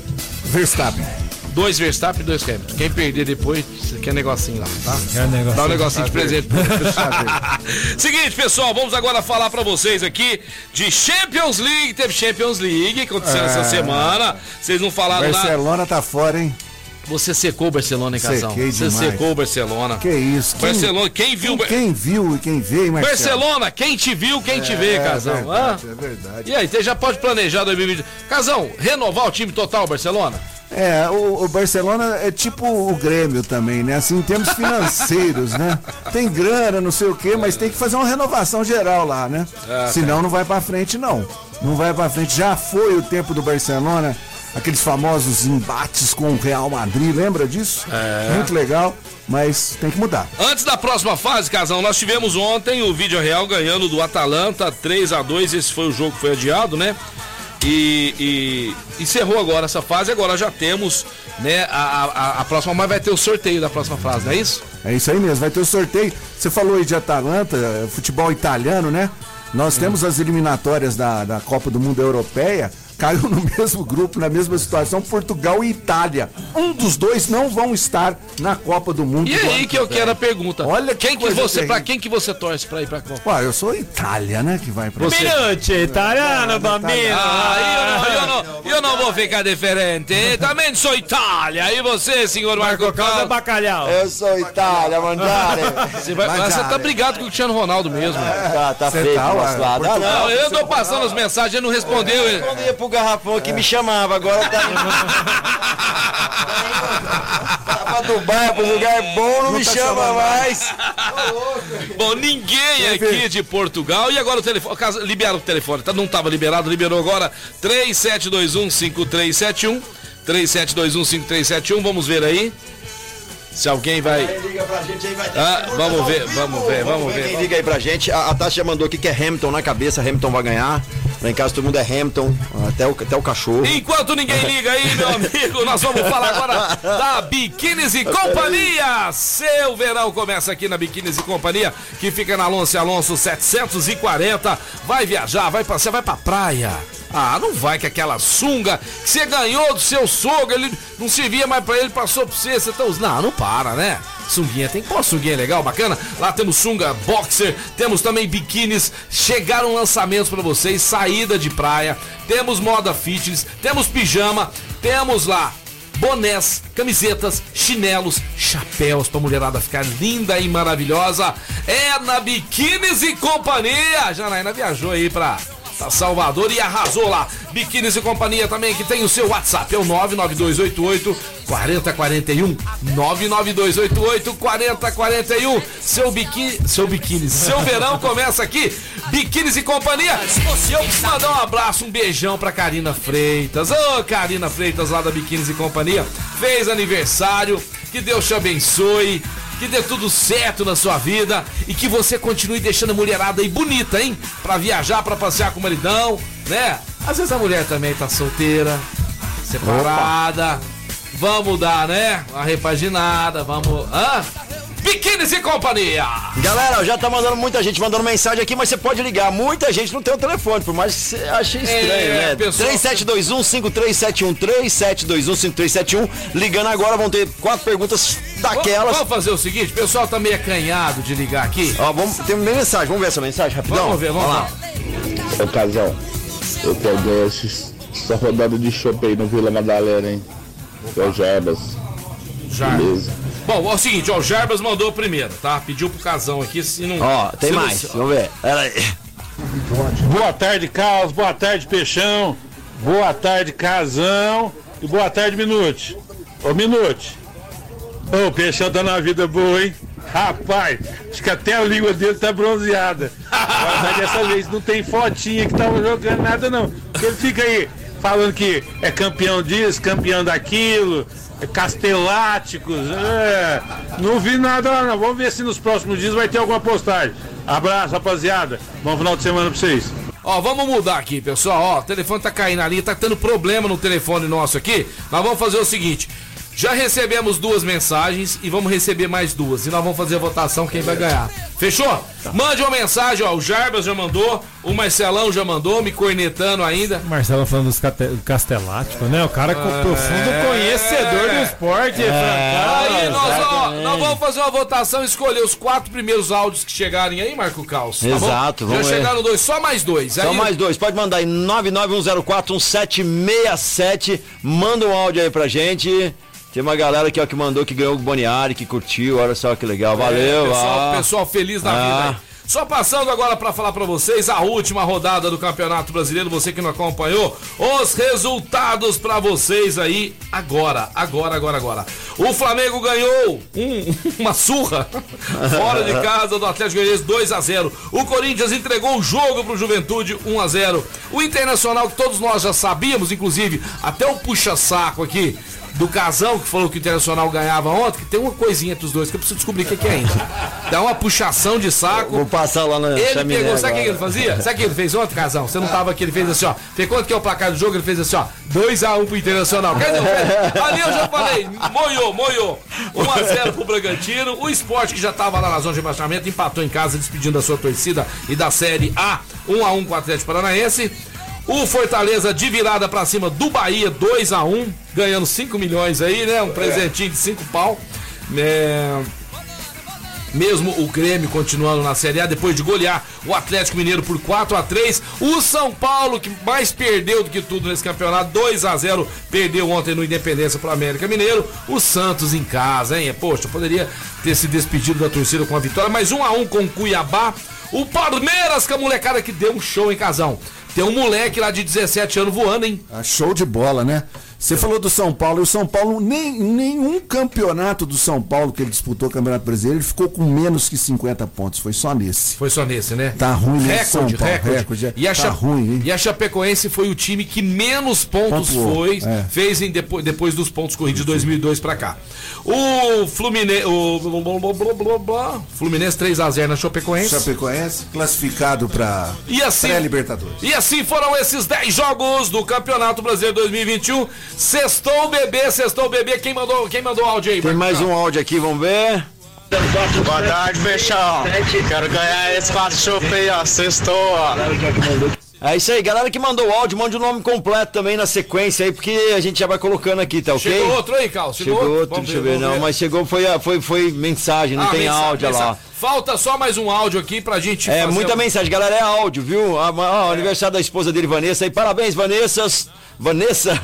Verstappen. Dois Verstappen e dois Hamilton. Quem perder depois, você quer negocinho lá, tá? É um negócio. Dá um negocinho de presente. Seguinte, pessoal, vamos agora falar pra vocês aqui de Champions League. Teve Champions League acontecendo essa semana. Vocês não falaram nada. Barcelona tá fora, hein? Você secou o Barcelona, hein, Casão? Sequei Você demais. secou o Barcelona. Que isso? Quem, Barcelona, quem viu. quem, quem viu e quem vê, Marcelo? Barcelona, quem te viu, quem te vê, É Casão. verdade, Hã? é verdade. E aí, você já pode planejar 2020. Casão, renovar o time total, Barcelona? É, o, o Barcelona é tipo o Grêmio também, né? Assim, em termos financeiros, né? Tem grana, não sei o quê, mas tem que fazer uma renovação geral lá, né? Senão não vai pra frente, não. Não vai pra frente. Já foi o tempo do Barcelona, aqueles famosos embates com o Real Madrid, lembra disso? Muito legal, mas tem que mudar. Antes da próxima fase, Casão, nós tivemos ontem o Vídeo Real ganhando do Atalanta 3 a 2 Esse foi o jogo que foi adiado, né? E, e encerrou agora essa fase. Agora já temos, né, a, a, a próxima, mas vai ter o sorteio da próxima fase, não é isso? É isso aí mesmo, vai ter o sorteio. Você falou aí de Atalanta, futebol italiano, né? Nós temos as eliminatórias da, da Copa do Mundo Europeia caiu no mesmo grupo, na mesma situação, Portugal e Itália. Um dos dois não vão estar na Copa do Mundo. E do aí ano que eu quero a pergunta. Olha que quem que coisa você, para quem que você torce pra ir pra Copa? Ué, eu sou Itália, né? Que vai pra Você- Minuto, italiano, bambino. Ah, eu não, eu não, eu não vou ficar diferente. Também sou Itália. E você, senhor Marco Marco Caldo é bacalhau. Eu sou Itália, Mandare. Você, vai, Mas, você tá brigado com o Cristiano Ronaldo mesmo. Tá, tá Cê feio tá. Ah, Portugal- não. Não, eu tô passando as mensagens, ele não respondeu. Ia pro garrafão aqui me chamava, agora tá pra Dubai, pro lugar bom, não me tá chama mais. Bom, ninguém aqui de Portugal. E agora o telefone. Caso, libera o telefone, tá? Não tava liberado, liberou agora. 3721-5371. 3721-5371. Vamos ver aí. Se alguém vai. Liga pra gente aí, vai ter Ah, vamos ver, vamos ver, vamos Quem ver. liga aí pra gente, a, a já mandou aqui que é Hamilton na cabeça, Hamilton vai ganhar. Lá em casa todo mundo é Hamilton, até o, até o cachorro. Enquanto ninguém liga aí, meu amigo, nós vamos falar agora da Biquínis e Companhia. Seu verão começa aqui na Biquínis e Companhia, que fica na Alonso Alonso 740. Vai viajar, vai passear, vai pra praia. Ah, não vai que aquela sunga que você ganhou do seu sogro, ele não servia mais pra ele, passou pra você, você tá usando. Não, não para, né? Sunguinha, tem pô, sunguinha legal, bacana. Lá temos sunga, boxer, temos também biquínis. Chegaram lançamentos pra vocês, saída de praia, temos moda fitness, temos pijama, temos lá bonés, camisetas, chinelos, chapéus pra mulherada ficar linda e maravilhosa. É na Biquínis e Companhia. Janaína viajou aí pra, Salvador e arrasou lá. Biquínis e Companhia também, que tem o seu WhatsApp, é o 99288 4041. 99288 4041. Seu biquíni, seu biquíni, seu verão começa aqui. Biquínis e Companhia. E eu preciso mandar um abraço, um beijão pra Karina Freitas. Ô, Karina Freitas lá da Biquínis e Companhia. Fez aniversário. Que Deus te abençoe. Que dê tudo certo na sua vida e que você continue deixando a mulherada aí bonita, hein? Pra viajar, pra passear com o maridão, né? Às vezes a mulher também tá solteira, separada. Vamos dar, né? Uma repaginada, vamos. Hã? Biquínis e companhia! Galera, já tá mandando muita gente mandando mensagem aqui, mas você pode ligar. Muita gente não tem o telefone, por mais que você ache estranho, É, né? pessoal- 3721-5371, 3721-5371. Ligando agora, vão ter quatro perguntas daquelas. Vamos fazer o seguinte, o pessoal tá meio acanhado de ligar aqui. Ó, vamos, tem uma mensagem, vamos ver essa mensagem rapidão? Vamos ver, vamos Ó lá. Ô casal, eu peguei esse- essa rodada de chopp aí no Vila Madalena, hein? É o Jarbas. Beleza. Bom, é o seguinte, ó, o Jarbas mandou primeiro, tá? Pediu pro casão aqui, se não... Ó, tem se não- mais, vamos ver. Pera aí. Boa tarde, Carlos. Boa tarde, Peixão. Boa tarde, Casão. E boa tarde, Minute. Ô, Minute. Ô, o Peixão tá numa vida boa, hein? Rapaz, acho que até a língua dele tá bronzeada. Mas dessa vez não tem fotinha que tava jogando nada, não. Ele fica aí falando que é campeão disso, campeão daquilo, é casteláticos. É. Não vi nada lá, não. Vamos ver se nos próximos dias vai ter alguma postagem. Abraço, rapaziada. Bom final de semana pra vocês. Ó, vamos mudar aqui, pessoal. Ó, o telefone tá caindo ali, tá tendo problema no telefone nosso aqui. Nós vamos fazer o seguinte. Já recebemos duas mensagens e vamos receber mais duas. E nós vamos fazer a votação quem vai ganhar. Fechou? Mande uma mensagem, ó. O Jarbas já mandou, o Marcelão já mandou, me cornetando ainda. Marcelo falando dos cate- do Castelático, né? O cara com profundo conhecedor do esporte, Francão. Aí nós, ó, nós vamos fazer uma votação escolher os quatro primeiros áudios que chegarem aí, Marco Caos. tá bom? Exato, vamos Já chegaram dois, só mais dois. Só Aí- mais dois, pode mandar aí 991041767. Manda um áudio aí pra gente. Tem uma galera aqui ó, que mandou que ganhou o Boniari, que curtiu, olha só que legal. Valeu, É, pessoal, ah. pessoal feliz da Ah. vida aí. Só passando agora para falar para vocês a última rodada do Campeonato Brasileiro, você que não acompanhou, os resultados para vocês aí agora, agora, agora, agora. O Flamengo ganhou um- uma surra fora de casa do Atlético Goianiense 2 a 0. O Corinthians entregou o jogo pro Juventude 1 a 0. O Internacional que todos nós já sabíamos, inclusive até o puxa-saco aqui do casal que falou que o Internacional ganhava ontem, que tem uma coisinha entre os dois que eu preciso descobrir o que, que é ainda. Dá uma puxação de saco. Vou passar lá na Ele pegou, sabe o que ele fazia? Sabe o que ele fez ontem, Casão? Você não tava aqui, ele fez assim, ó. Fez quanto que é o placar do jogo? Ele fez assim, ó. 2x1 pro Internacional. Quer dizer, ali eu já falei, moiou, moiou. 1x0 pro Bragantino. O esporte que já tava lá na zona de rebaixamento empatou em casa, despedindo da sua torcida e da Série A. 1x1 com o Atlético Paranaense. O Fortaleza de virada pra cima do Bahia, 2 a 1 ganhando 5 milhões aí, né? Um presentinho de 5 pau. É, mesmo o Grêmio continuando na Série A, depois de golear o Atlético Mineiro por 4 a 3 O São Paulo, que mais perdeu do que tudo nesse campeonato, 2 a 0 perdeu ontem no Independência para o América Mineiro. O Santos em casa, hein? Poxa, poderia ter se despedido da torcida com a vitória, mas 1 a 1 com o Cuiabá. O Palmeiras, com a molecada que deu um show em casão. Tem um moleque lá de 17 anos voando, hein? Ah, show de bola, né? Você falou do São Paulo, e o São Paulo, nem, nenhum campeonato do São Paulo que ele disputou o Campeonato Brasileiro, ele ficou com menos que 50 pontos. Foi só nesse. Foi só nesse, né? Tá ruim nesse recorde, São Paulo. recorde. recorde é. E, a tá ruim, hein? e a Chapecoense foi o time que menos pontos Pontuou, foi, é. fez em depois, depois dos pontos corridos de 2002 pra cá. O Fluminense, o Fluminense 3 a 0 na Chapecoense. Chapecoense classificado para assim, pré-Libertadores. e assim foram esses 10 jogos do Campeonato Brasileiro 2021. Sextou o bebê, sextou o bebê. Quem mandou, quem mandou áudio aí? Tem mais um áudio aqui, vamos ver. Boa tarde, Peixão. Quero ganhar esse quatro chopp aí, ó. Sextou, ó. É isso aí, galera que mandou o áudio, mande o nome completo também na sequência aí, porque a gente já vai colocando aqui, tá ok? Chegou outro aí, Carlos? Chegou, outro, Vamos deixa eu ver, vamos não, mas chegou, foi, a- foi, foi mensagem, não Ah, tem mensagem, áudio olha lá. mensagem. Falta só mais um áudio aqui pra gente É, muita um- mensagem, galera, é áudio, viu? Ah, ah, o aniversário da esposa dele, Vanessa, aí, parabéns, Vanessa. Vanessa.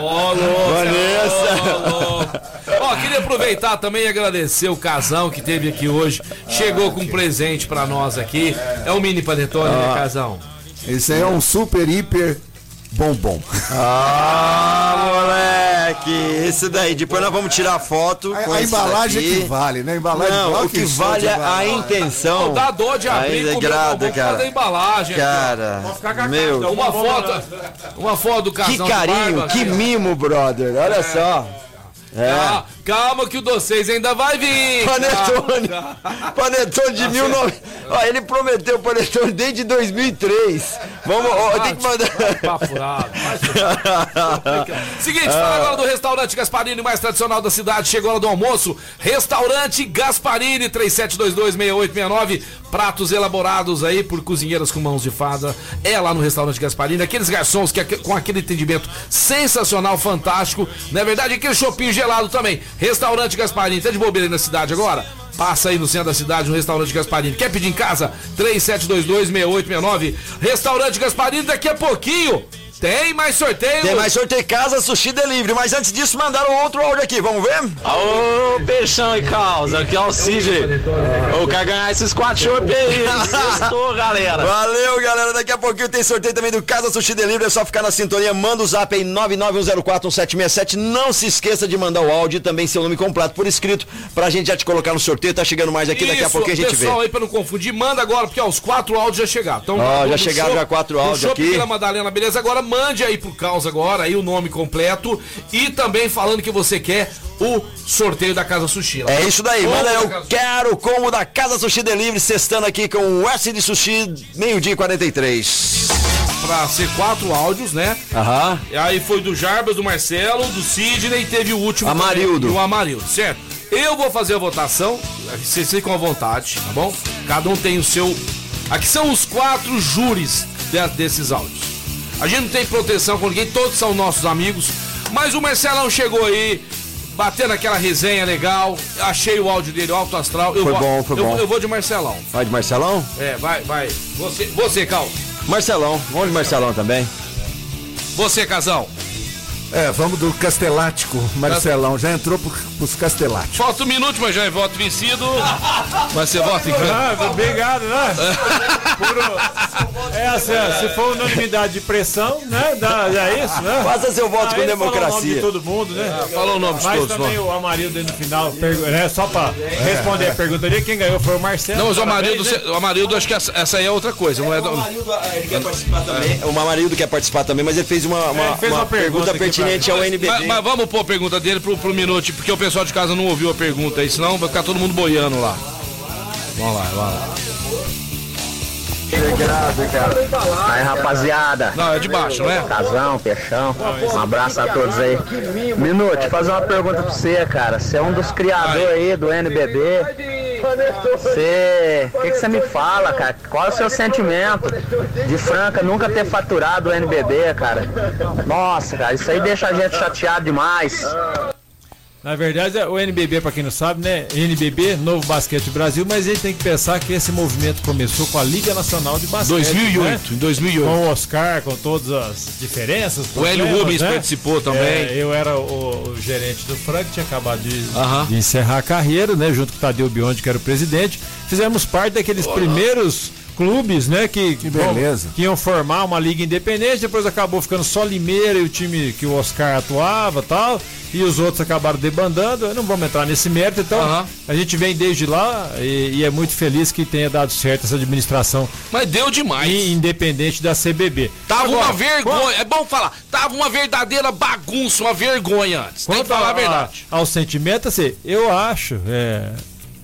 Ó, louco, Vanessa. ó, louco. Ó, queria aproveitar também e agradecer o casão que teve aqui hoje. Chegou com um presente pra nós aqui. É o mini panetone, né, Ah. Esse aí é um super, hiper bombom. Ah, moleque, esse daí. Depois nós vamos tirar a foto. A, com a embalagem daqui. é que vale, né? A embalagem Não, o que vale é a intenção. Não dá dor de abrir Ainda comer o grada, bombom por causa cara. da embalagem. Cara, ficar com a meu, cara, Uma foto, uma foto do casão que carinho, barba, que ó. mimo, brother. Olha só. É. Ah, calma que o doceis ainda vai vir. Panetone. Panetone de 19... Ó, ele prometeu panetone desde 2003. Vamos, ó, tem que mandar... Papo furado. Seguinte, fala agora do restaurante Gasparini, mais tradicional da cidade. Chegou a hora do almoço. Restaurante Gasparini, 37226869. Pratos elaborados aí por cozinheiras com mãos de fada. É lá no restaurante Gasparini. Aqueles garçons que, com aquele atendimento sensacional, fantástico. Na verdade, aquele chopinho gelado também. Restaurante Gasparini. Tá de bobeira aí na cidade agora? Passa aí no centro da cidade, no restaurante Gasparini. Quer pedir em casa? 37226869. Restaurante Gasparini, daqui a pouquinho. Tem mais sorteio. Tem mais sorteio casa, sushi delivery. Mas antes disso, mandaram outro áudio aqui. Vamos ver? Aô, Peixão e Caos. Aqui é o Cid. Eu quero ganhar esses quatro chopp aí. Sextou, galera. Valeu, galera. Daqui a pouquinho tem sorteio também do Casa Sushi Delivery. É só ficar na sintonia. Manda o zap aí 991041767. Não se esqueça de mandar o áudio e também seu nome completo por escrito pra gente já te colocar no sorteio. Tá chegando mais aqui. Daqui a Isso, pouquinho a gente vê. pessoal aí pra não confundir, manda agora, porque ó, os quatro áudios já chegaram. Então, Ó, já chegaram show- já quatro áudios show aqui. Vila Madalena, beleza? Agora mande aí pro Caos agora, aí o nome completo e também falando que você quer o sorteio da Casa Sushi. lá. É isso daí, Como manda eu Casa- quero como da Casa Sushi Delivery, sextando aqui com o S de Sushi, meio-dia e 43. Pra ser quatro áudios, né? Aham. E aí foi do Jarbas, do Marcelo, do Sidney e teve o último. Amarildo. também, o Amarildo, certo? Eu vou fazer a votação, vocês ficam à vontade, tá bom? Cada um tem o seu. Aqui são os quatro júris de- desses áudios. A gente não tem proteção com ninguém, todos são nossos amigos. Mas o Marcelão chegou aí, batendo aquela resenha legal. Achei o áudio dele, o alto astral. Eu Foi vou, bom, foi eu, bom. Eu vou de Marcelão. Vai de Marcelão? É, vai, vai. Você, você Cal. Marcelão, vamos de Marcelão também. Você, Casal. É, vamos do Castelático, Marcelão. Já entrou pro, pros Casteláticos. Falta um minuto, mas já é voto vencido. Mas você vota em Ah, obrigado, né? Por- É assim, ó, se for unanimidade de pressão, né? Dá, é isso, né? Faça seu voto com ele fala o nome democracia. de todo mundo, né? Falou o nome de Mas todos, também vamos. o Amarildo aí no final, né? Só pra responder a pergunta ali, quem ganhou foi o Marcelo. Não, mas o Parabéns, Amarildo, né? o Amarildo, acho que essa, essa aí é outra coisa, não é? do- ele quer participar também. O Mamarildo quer participar também, mas ele fez uma, uma, ele fez uma uma pergunta pergunta pertinente ao Mas, NBD. mas vamos pôr a pergunta dele pro, pro minuto, porque o pessoal de casa não ouviu a pergunta aí, senão vai ficar todo mundo boiando lá. Vamos lá, vamos lá. Aí, rapaziada. Não, é de baixo, não é? Casão, Peixão. Um abraço a todos aí. Minuto, fazer uma pergunta pra você, cara. Você é um dos criadores aí do NBB. Você. O que você me fala, cara? Qual é o seu sentimento de Franca nunca ter faturado o NBB, cara? Nossa, cara, isso aí deixa a gente chateado demais. Na verdade, o NBB, para quem não sabe, né? NBB, Novo Basquete Brasil, mas ele tem que pensar que esse movimento começou com a Liga Nacional de Basquete. 2008, né? em 2008. Com o Oscar, com todas as diferenças. O Hélio Rubens né? participou também. É, eu era o, o gerente do Frank, tinha acabado de, Aham. de encerrar a carreira, né? Junto com o Tadeu Biondi, que era o presidente. Fizemos parte daqueles primeiros clubes, né? Que, que, beleza. que iam formar uma liga independente, depois acabou ficando só Limeira e o time que o Oscar atuava tal. E os outros acabaram debandando. Não vamos entrar nesse mérito, então Aham. a gente vem desde lá e, e é muito feliz que tenha dado certo essa administração. Mas deu demais. Independente da CBB. Tava Agora, uma vergonha, é bom falar, tava uma verdadeira bagunça, uma vergonha antes. Tem que Quanto falar a a- verdade. Ao sentimento, assim, eu acho, é,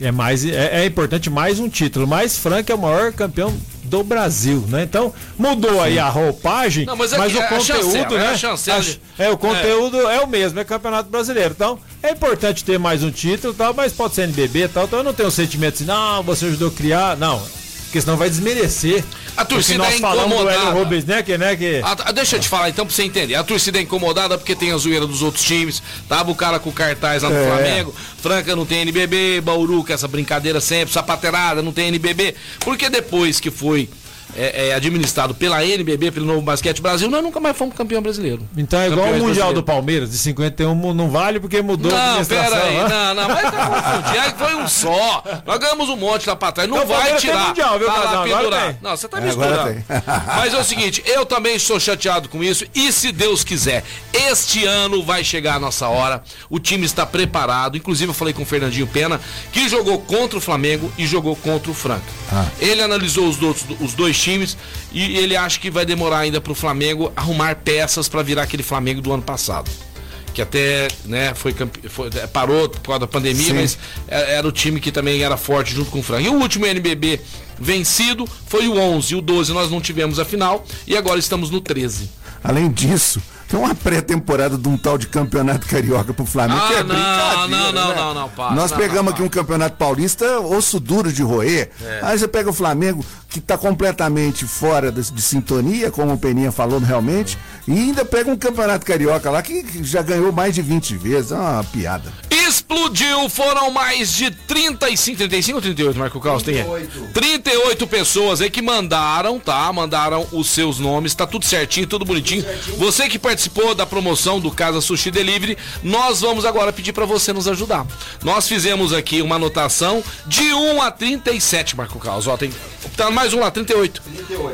é mais é, é importante mais um título, mas Frank é o maior campeão do Brasil, né? Então mudou aí a roupagem, Não, mas mas, aqui o é a conteúdo, chancela, é né? a chancela. A- é o conteúdo é. o mesmo, é Campeonato Brasileiro. Então é importante ter mais um título, tal, mas pode ser NBB, e tal. Então eu não tenho um sentimento assim, não, você ajudou a criar, não. Porque senão vai desmerecer. A torcida nós é falamos do incomodada. Hélio né? Que, né, que... Tá, deixa eu te falar então pra você entender. A torcida é incomodada porque tem a zoeira dos outros times. Tava o cara com cartaz lá no É. Flamengo. Franca não tem NBB, Bauru com essa brincadeira sempre, sapateirada, não tem NBB. Porque depois que foi é, é, administrado pela NBB, pelo Novo Basquete Brasil, nós nunca mais fomos campeão brasileiro. Então é igual o Mundial brasileiros. do Palmeiras, de 51 não vale porque mudou a Não, administração. pera aí, né? não, não, mas tá Foi um só. Nós ganhamos um monte lá pra trás. Não Então, vai tirar. mundial, viu, tá lá. Não, você tá É, misturando. Mas é o seguinte, eu também estou chateado com isso. E se Deus quiser, este ano vai chegar a nossa hora. O time está preparado. Inclusive, eu falei com o Fernandinho Pena, que jogou contra o Flamengo e jogou contra o Franca. Ele analisou os, dois- os dois times e ele acha que vai demorar ainda pro Flamengo arrumar peças para virar aquele Flamengo do ano passado que até né, foi, foi- é, parou por causa da pandemia, Sim. mas é- era o time que também era forte junto com o Franca. E o último NBB vencido foi o 11, o 12 nós não tivemos a final e agora estamos no 13. Além disso, tem uma pré-temporada de um tal de campeonato carioca pro Flamengo. Ah, que é não, brincadeira, não, não, né? não, não, para, Nós não, pegamos não, aqui um campeonato paulista, osso duro de roer. É. Aí você pega o Flamengo, que tá completamente fora de, de sintonia, como o Peninha falou realmente, e ainda pega um campeonato carioca lá que, que já ganhou mais de 20 vezes. É uma piada. Explodiu, foram mais de 35, 35 ou 38, Marco Carlos? Tem 38 pessoas aí que mandaram, tá? Mandaram os seus nomes, tá tudo certinho, tudo bonitinho. Você que participou da promoção do Casa Sushi Delivery, nós vamos agora pedir pra você nos ajudar. Nós fizemos aqui uma anotação de 1 a 37, Marco Carlos. Ó, tem tá mais um lá, 38.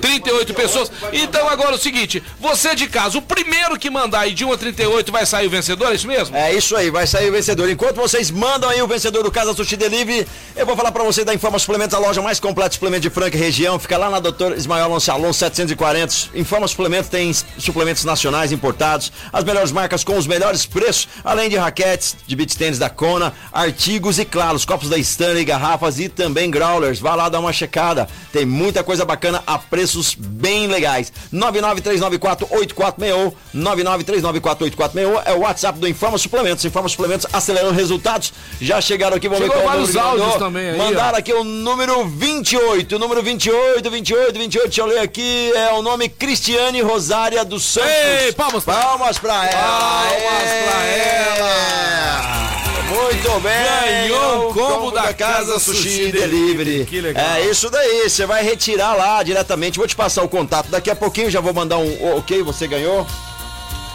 38 pessoas. Então agora é o seguinte, você de casa, o primeiro que mandar aí de 1 a 38 vai sair o vencedor, é isso mesmo? É isso aí, vai sair o vencedor. Enquanto vocês mandam aí o vencedor do Casa Sushi Delivery, eu vou falar pra você da Informa Suplementos, a loja mais completa de suplementos de Franca região. Fica lá na Doutor Ismael Alonso Alonso 740. Informa Suplementos tem suplementos nacionais importados, as melhores marcas com os melhores preços, além de raquetes, de beach tênis da Kona, artigos e, claro, os copos da Stanley, garrafas e também growlers. Vá lá dar uma checada. Tem muita coisa bacana a preços bem legais. 993948461, 993948461 é o WhatsApp do Informa Suplementos. Informa Suplementos acelerando resultados. Já chegaram aqui, vamos Chegou ver qual vários o número que áudios também aí, Mandaram aqui o número 28, número 28, 28, 28. Deixa eu ler aqui. É o nome Cristiane Rosária dos Santos. Ei, palmas pra Palmas pra ela. Palmas pra ela. Muito bem. Ganhou o o combo da Casa Sushi Delivery. Que legal. É isso daí. Você vai retirar lá diretamente. Vou te passar o contato daqui a pouquinho. Já vou mandar um ok. Você ganhou.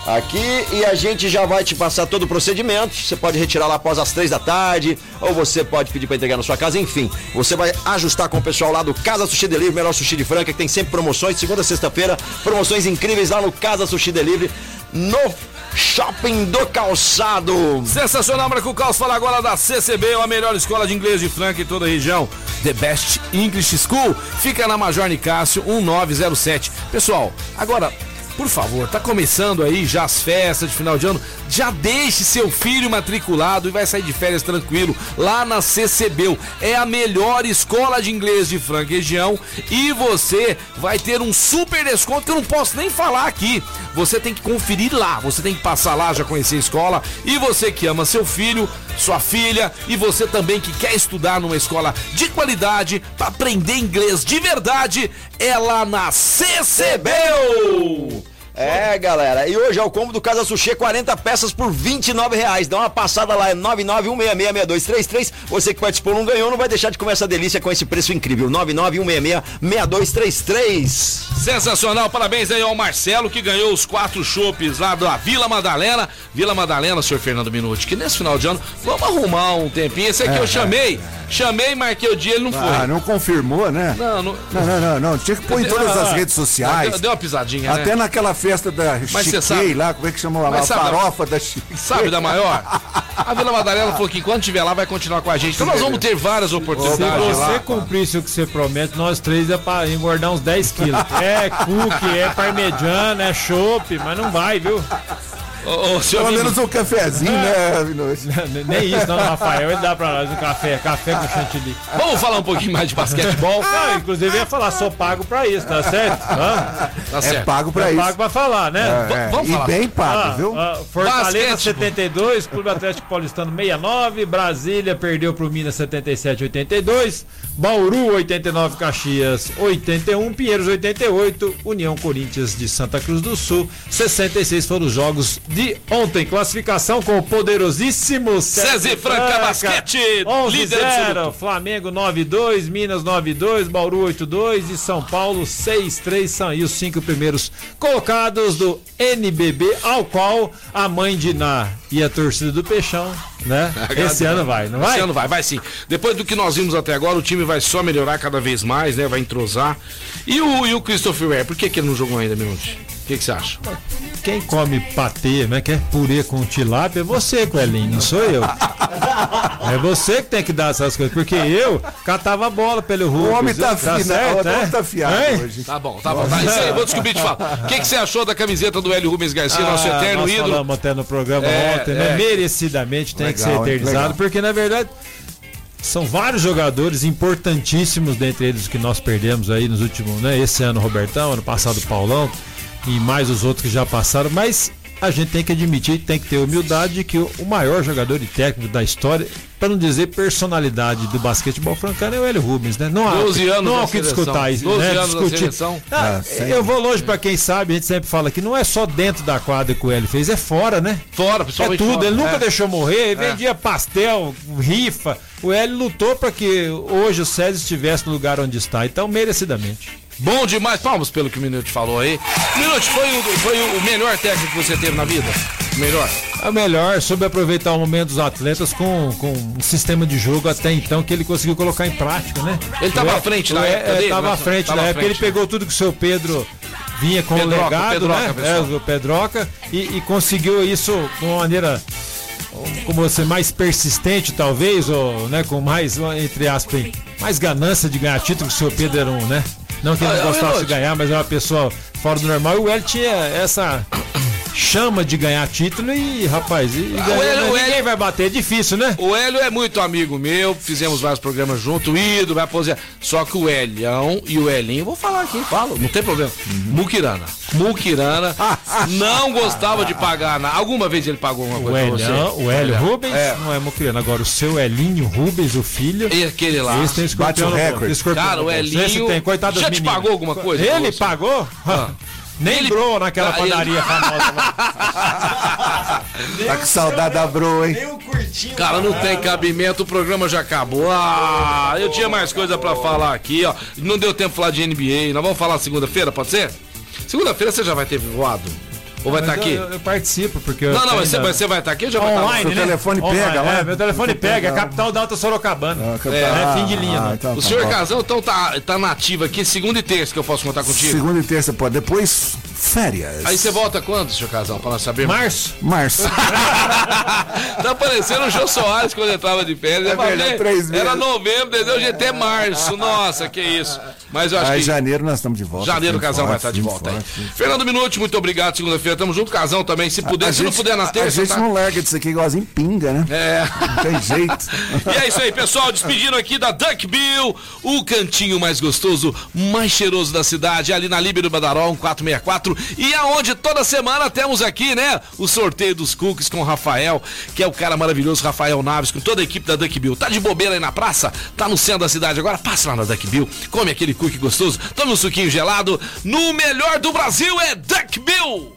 Aqui e a gente já vai te passar todo o procedimento. Você pode retirar lá após as três da tarde, ou você pode pedir para entregar na sua casa, enfim. Você vai ajustar com o pessoal lá do Casa Sushi Delivery, melhor sushi de Franca, que tem sempre promoções, segunda sexta-feira, promoções incríveis lá no Casa Sushi Delivery, no Shopping do Calçado. Sensacional, Marco Caos. Fala agora da CCB, a melhor escola de inglês de Franca em toda a região. The Best English School. Fica na Major Nicásio 1907. Pessoal, agora, por favor, tá começando aí já as festas de final de ano. Já deixe seu filho matriculado e vai sair de férias tranquilo lá na CCBU. É a melhor escola de inglês de Franca região e você vai ter um super desconto que eu não posso nem falar aqui. Você tem que conferir lá, você tem que passar lá, já conhecer a escola e você que ama seu filho, sua filha e você também que quer estudar numa escola de qualidade para aprender inglês de verdade, é lá na CCBU. É, galera. E hoje é o combo do Casa Sushi, 40 peças por 29 reais. Dá uma passada lá, é 991666233. Você que participou não ganhou, não vai deixar de comer essa delícia com esse preço incrível. 991666233. Sensacional, parabéns aí ao Marcelo que ganhou os quatro chopes lá da Vila Madalena. Vila Madalena, senhor Fernando Minuti, que nesse final de ano vamos arrumar um tempinho. Esse aqui É, eu é, chamei, chamei, marquei o dia, ele não foi. Ah, não confirmou, né? Não, não. Não, não, não, não. Tinha que pôr em todas as redes sociais. Deu, uma pisadinha, Até né? naquela festa da Mas você Chiquei sabe- lá, como é que chamava lá? Mas A sabe- farofa da Chiquei. Sabe da maior? A Vila Madalena falou que enquanto estiver lá vai continuar com a gente. Então nós vamos ter várias Se oportunidades você lá. cumprisse o que você promete, nós três é pra engordar uns 10 quilos. É cookie, é parmegiana, é chopp, mas não vai, viu? Ô, ô, senhor Pelo Vini- menos um cafezinho, né, Vinote? Nem isso, não, Rafael. Ele dá pra nós um café, café com chantilly. Vamos falar um pouquinho mais de basquetebol? Não, inclusive eu ia falar, sou pago pra isso, tá certo? Vamos. Tá É certo. pago pra é isso. pago pra falar, né? É, é. vamos e falar. bem pago, Ah, viu? ah, Fortaleza Basquete. 72, Clube Atlético Paulistano 69, Brasília perdeu pro Minas 77 82, Bauru 89 Caxias 81, Pinheiros 88, União Corinthians de Santa Cruz do Sul 66 foram os jogos de ontem. Classificação com o poderosíssimo César Franca Basquete, 11 líder 0, absoluto. Flamengo 9-2, Minas 9-2, Bauru 8-2 e São Paulo 6-3 são aí os cinco primeiros colocados do NBB, ao qual a mãe de Ná e a torcida do Peixão, né? Esse ano vai, não vai? Esse ano vai, vai sim. Depois do que nós vimos até agora, o time vai só melhorar cada vez mais, né? Vai entrosar. E o, e o Christopher Ware, por que, que ele não jogou ainda, Minuti? O que, que você acha? Quem come patê, né? Quer purê com tilápia é você, Coelhinho, não sou eu. É você que tem que dar essas coisas, porque eu catava a bola pelo Rubens. O homem tá certo, afinado, o é? homem tá afiado Hein? hoje. Tá bom, tá bom. Tá, isso aí, vou descobrir e te falar. O que, que você achou da camiseta do Hélio Rubens Garcia, nosso Ah, eterno nós ídolo? falamos até no programa É, ontem, né? é. Merecidamente tem que ser Legal, hein? eternizado, Legal. porque na verdade são vários jogadores importantíssimos, dentre eles os que nós perdemos aí nos últimos, né? Esse ano Robertão, ano passado Paulão e mais os outros que já passaram, mas a gente tem que admitir, tem que ter humildade de que o maior jogador e técnico da história, para não dizer personalidade do basquetebol francano, é o Hélio Rubens, né? Não há, 12 anos não há o que seleção. discutir isso, 12 né? anos Discutir. Ah, Ah, eu vou longe para quem sabe, a gente sempre fala que não é só dentro da quadra que o Hélio fez, é fora, né? Fora, É tudo, fora. ele nunca É. deixou morrer, ele vendia pastel, rifa. O Hélio lutou para que hoje o César estivesse no lugar onde está, então merecidamente. Bom demais. Palmas pelo que o Minuto falou aí. Minuto, foi o, foi o melhor técnico que você teve na vida? Melhor? É melhor soube aproveitar o momento dos atletas com, com um sistema de jogo até então que ele conseguiu colocar em prática, né? Ele tava O Hé- à frente na época é, dele, Tava né? à frente na época, ele pegou tudo que o seu Pedro vinha com Pedroca, o legado, Pedroca, né? pessoal. É, o Pedroca, e, e conseguiu isso de uma maneira como você mais persistente talvez ou né com mais entre aspas mais ganância de ganhar título que o seu Pedro era um né não que ele não é gostasse de ganhar mas é uma pessoa fora do normal. E o Hélio tinha essa chama de ganhar título e rapaz e, e Ah, ganhar, o Hélio- né? o ninguém Hélio- vai bater é difícil né O Hélio é muito amigo meu, fizemos vários programas junto, o ídolo, vai aposentar. Só que o Helião e o Elinho, vou falar aqui, falo, não tem problema. Mukirana. Mukirana não gostava de pagar nada. Alguma vez ele pagou uma o coisa pra Hélio, você? o Hélio É. Rubens É. não é mocriano agora o seu Elinho Rubens o filho E aquele lá. esse tem Bate escorpião o no recorde. Cara, o. Elinho Esse tem, coitado já te pagou alguma coisa Ele pagou? Nem Ele- brou naquela Ah, ele- padaria famosa lá. Tá com saudade da Bro, hein? Cara, não tem cabimento, o programa já acabou. Ah, eu tinha mais coisa pra falar aqui, ó. Não deu tempo de falar de NBA. Nós vamos falar segunda-feira, pode ser? Segunda-feira você já vai ter voado? Ou vai estar aqui? Eu, eu participo, porque eu Não, não, mas você, ainda- você vai estar aqui ou já vai estar lá? Online, Seu né? telefone Online, pega lá? É, meu telefone pega, é capital da Alta Sorocabana. Ah, É, ah, é fim de linha, ah, então O tá senhor bom. Casão, então, tá, tá nativo aqui, segunda e terça que eu posso contar contigo. Segunda e terça pode. Depois, férias. Aí você volta quando, senhor Casão, pra nós sabermos? Março? Março. tá parecendo o Jô Soares quando entrava de férias. É verdade, três Era novembro, entendeu? Já até março. Nossa, que isso. Mas eu acho Aí, que. janeiro nós estamos de volta. Janeiro o casal vai estar de firme volta aí. Fernando Minuti, muito obrigado. Segunda-feira segunda-feira. Tamo junto, casão também. Se puder, A se não gente- puder na terça. A gente tá? não larga disso aqui igualzinho pinga, né? É. Não tem jeito. E é isso aí, pessoal. Despedindo aqui da Duck Bill, o cantinho mais gostoso, mais cheiroso da cidade, ali na Líbero Badaró, 1464. E aonde toda semana temos aqui, né? O sorteio dos cookies com o Rafael, que é o cara maravilhoso, Rafael Naves, com toda a equipe da Duck Bill. Tá de bobeira aí na praça? Tá no centro da cidade agora? Passa lá na Duck Bill, come aquele cookie gostoso, toma um suquinho gelado. No melhor do Brasil é Duck Bill!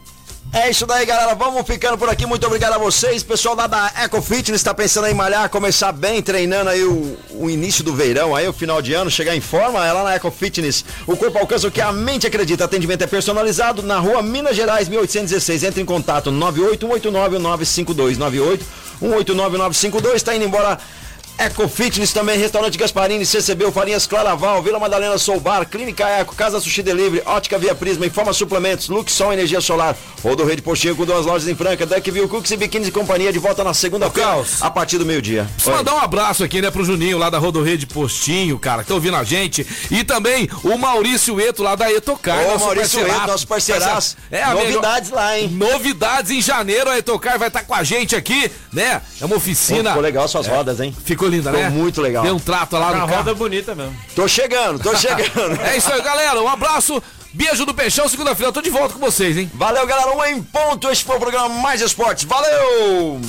É isso daí, galera. Vamos ficando por aqui. Muito obrigado a vocês. Pessoal lá da Eco Fitness tá pensando em malhar, começar bem, treinando aí o, o início do verão, aí o final de ano, chegar em forma. É lá na Eco Fitness. O corpo alcança o que a mente acredita. Atendimento é personalizado na rua Minas Gerais, 1816. Entre em contato 98189-952. 98189-952. Tá indo embora. Eco Fitness também, Restaurante Gasparini, CCB, Farinhas Claraval, Vila Madalena Soubar, Clínica Eco, Casa Sushi Delivery, Ótica Via Prisma, Informa Suplementos, Luxol Energia Solar, Rodo Rede Postinho com duas lojas em Franca, Duckville, Cooks e Biquínis e Companhia de volta na segunda-feira, a partir do meio-dia. Preciso mandar um abraço aqui, né, pro Juninho lá da Rodorrede Postinho, cara, que tá ouvindo a gente. E também o Maurício Eto lá da Etocar. Ô, nosso Maurício. Eto, nosso parceiraço. É, amigo, Novidades lá, hein? Novidades em janeiro, a Etocar vai estar com a gente aqui, né? É uma oficina. Ficou legal suas rodas, hein? Ficou linda, Ficou né? muito legal. Deu um trato lá A no roda carro. bonita mesmo. Tô chegando, tô chegando. É isso aí, galera. Um abraço. Beijo do Peixão. Segunda-feira eu tô de volta com vocês, hein? Valeu, galera. Um em ponto. Esse foi o programa Mais Esportes. Valeu!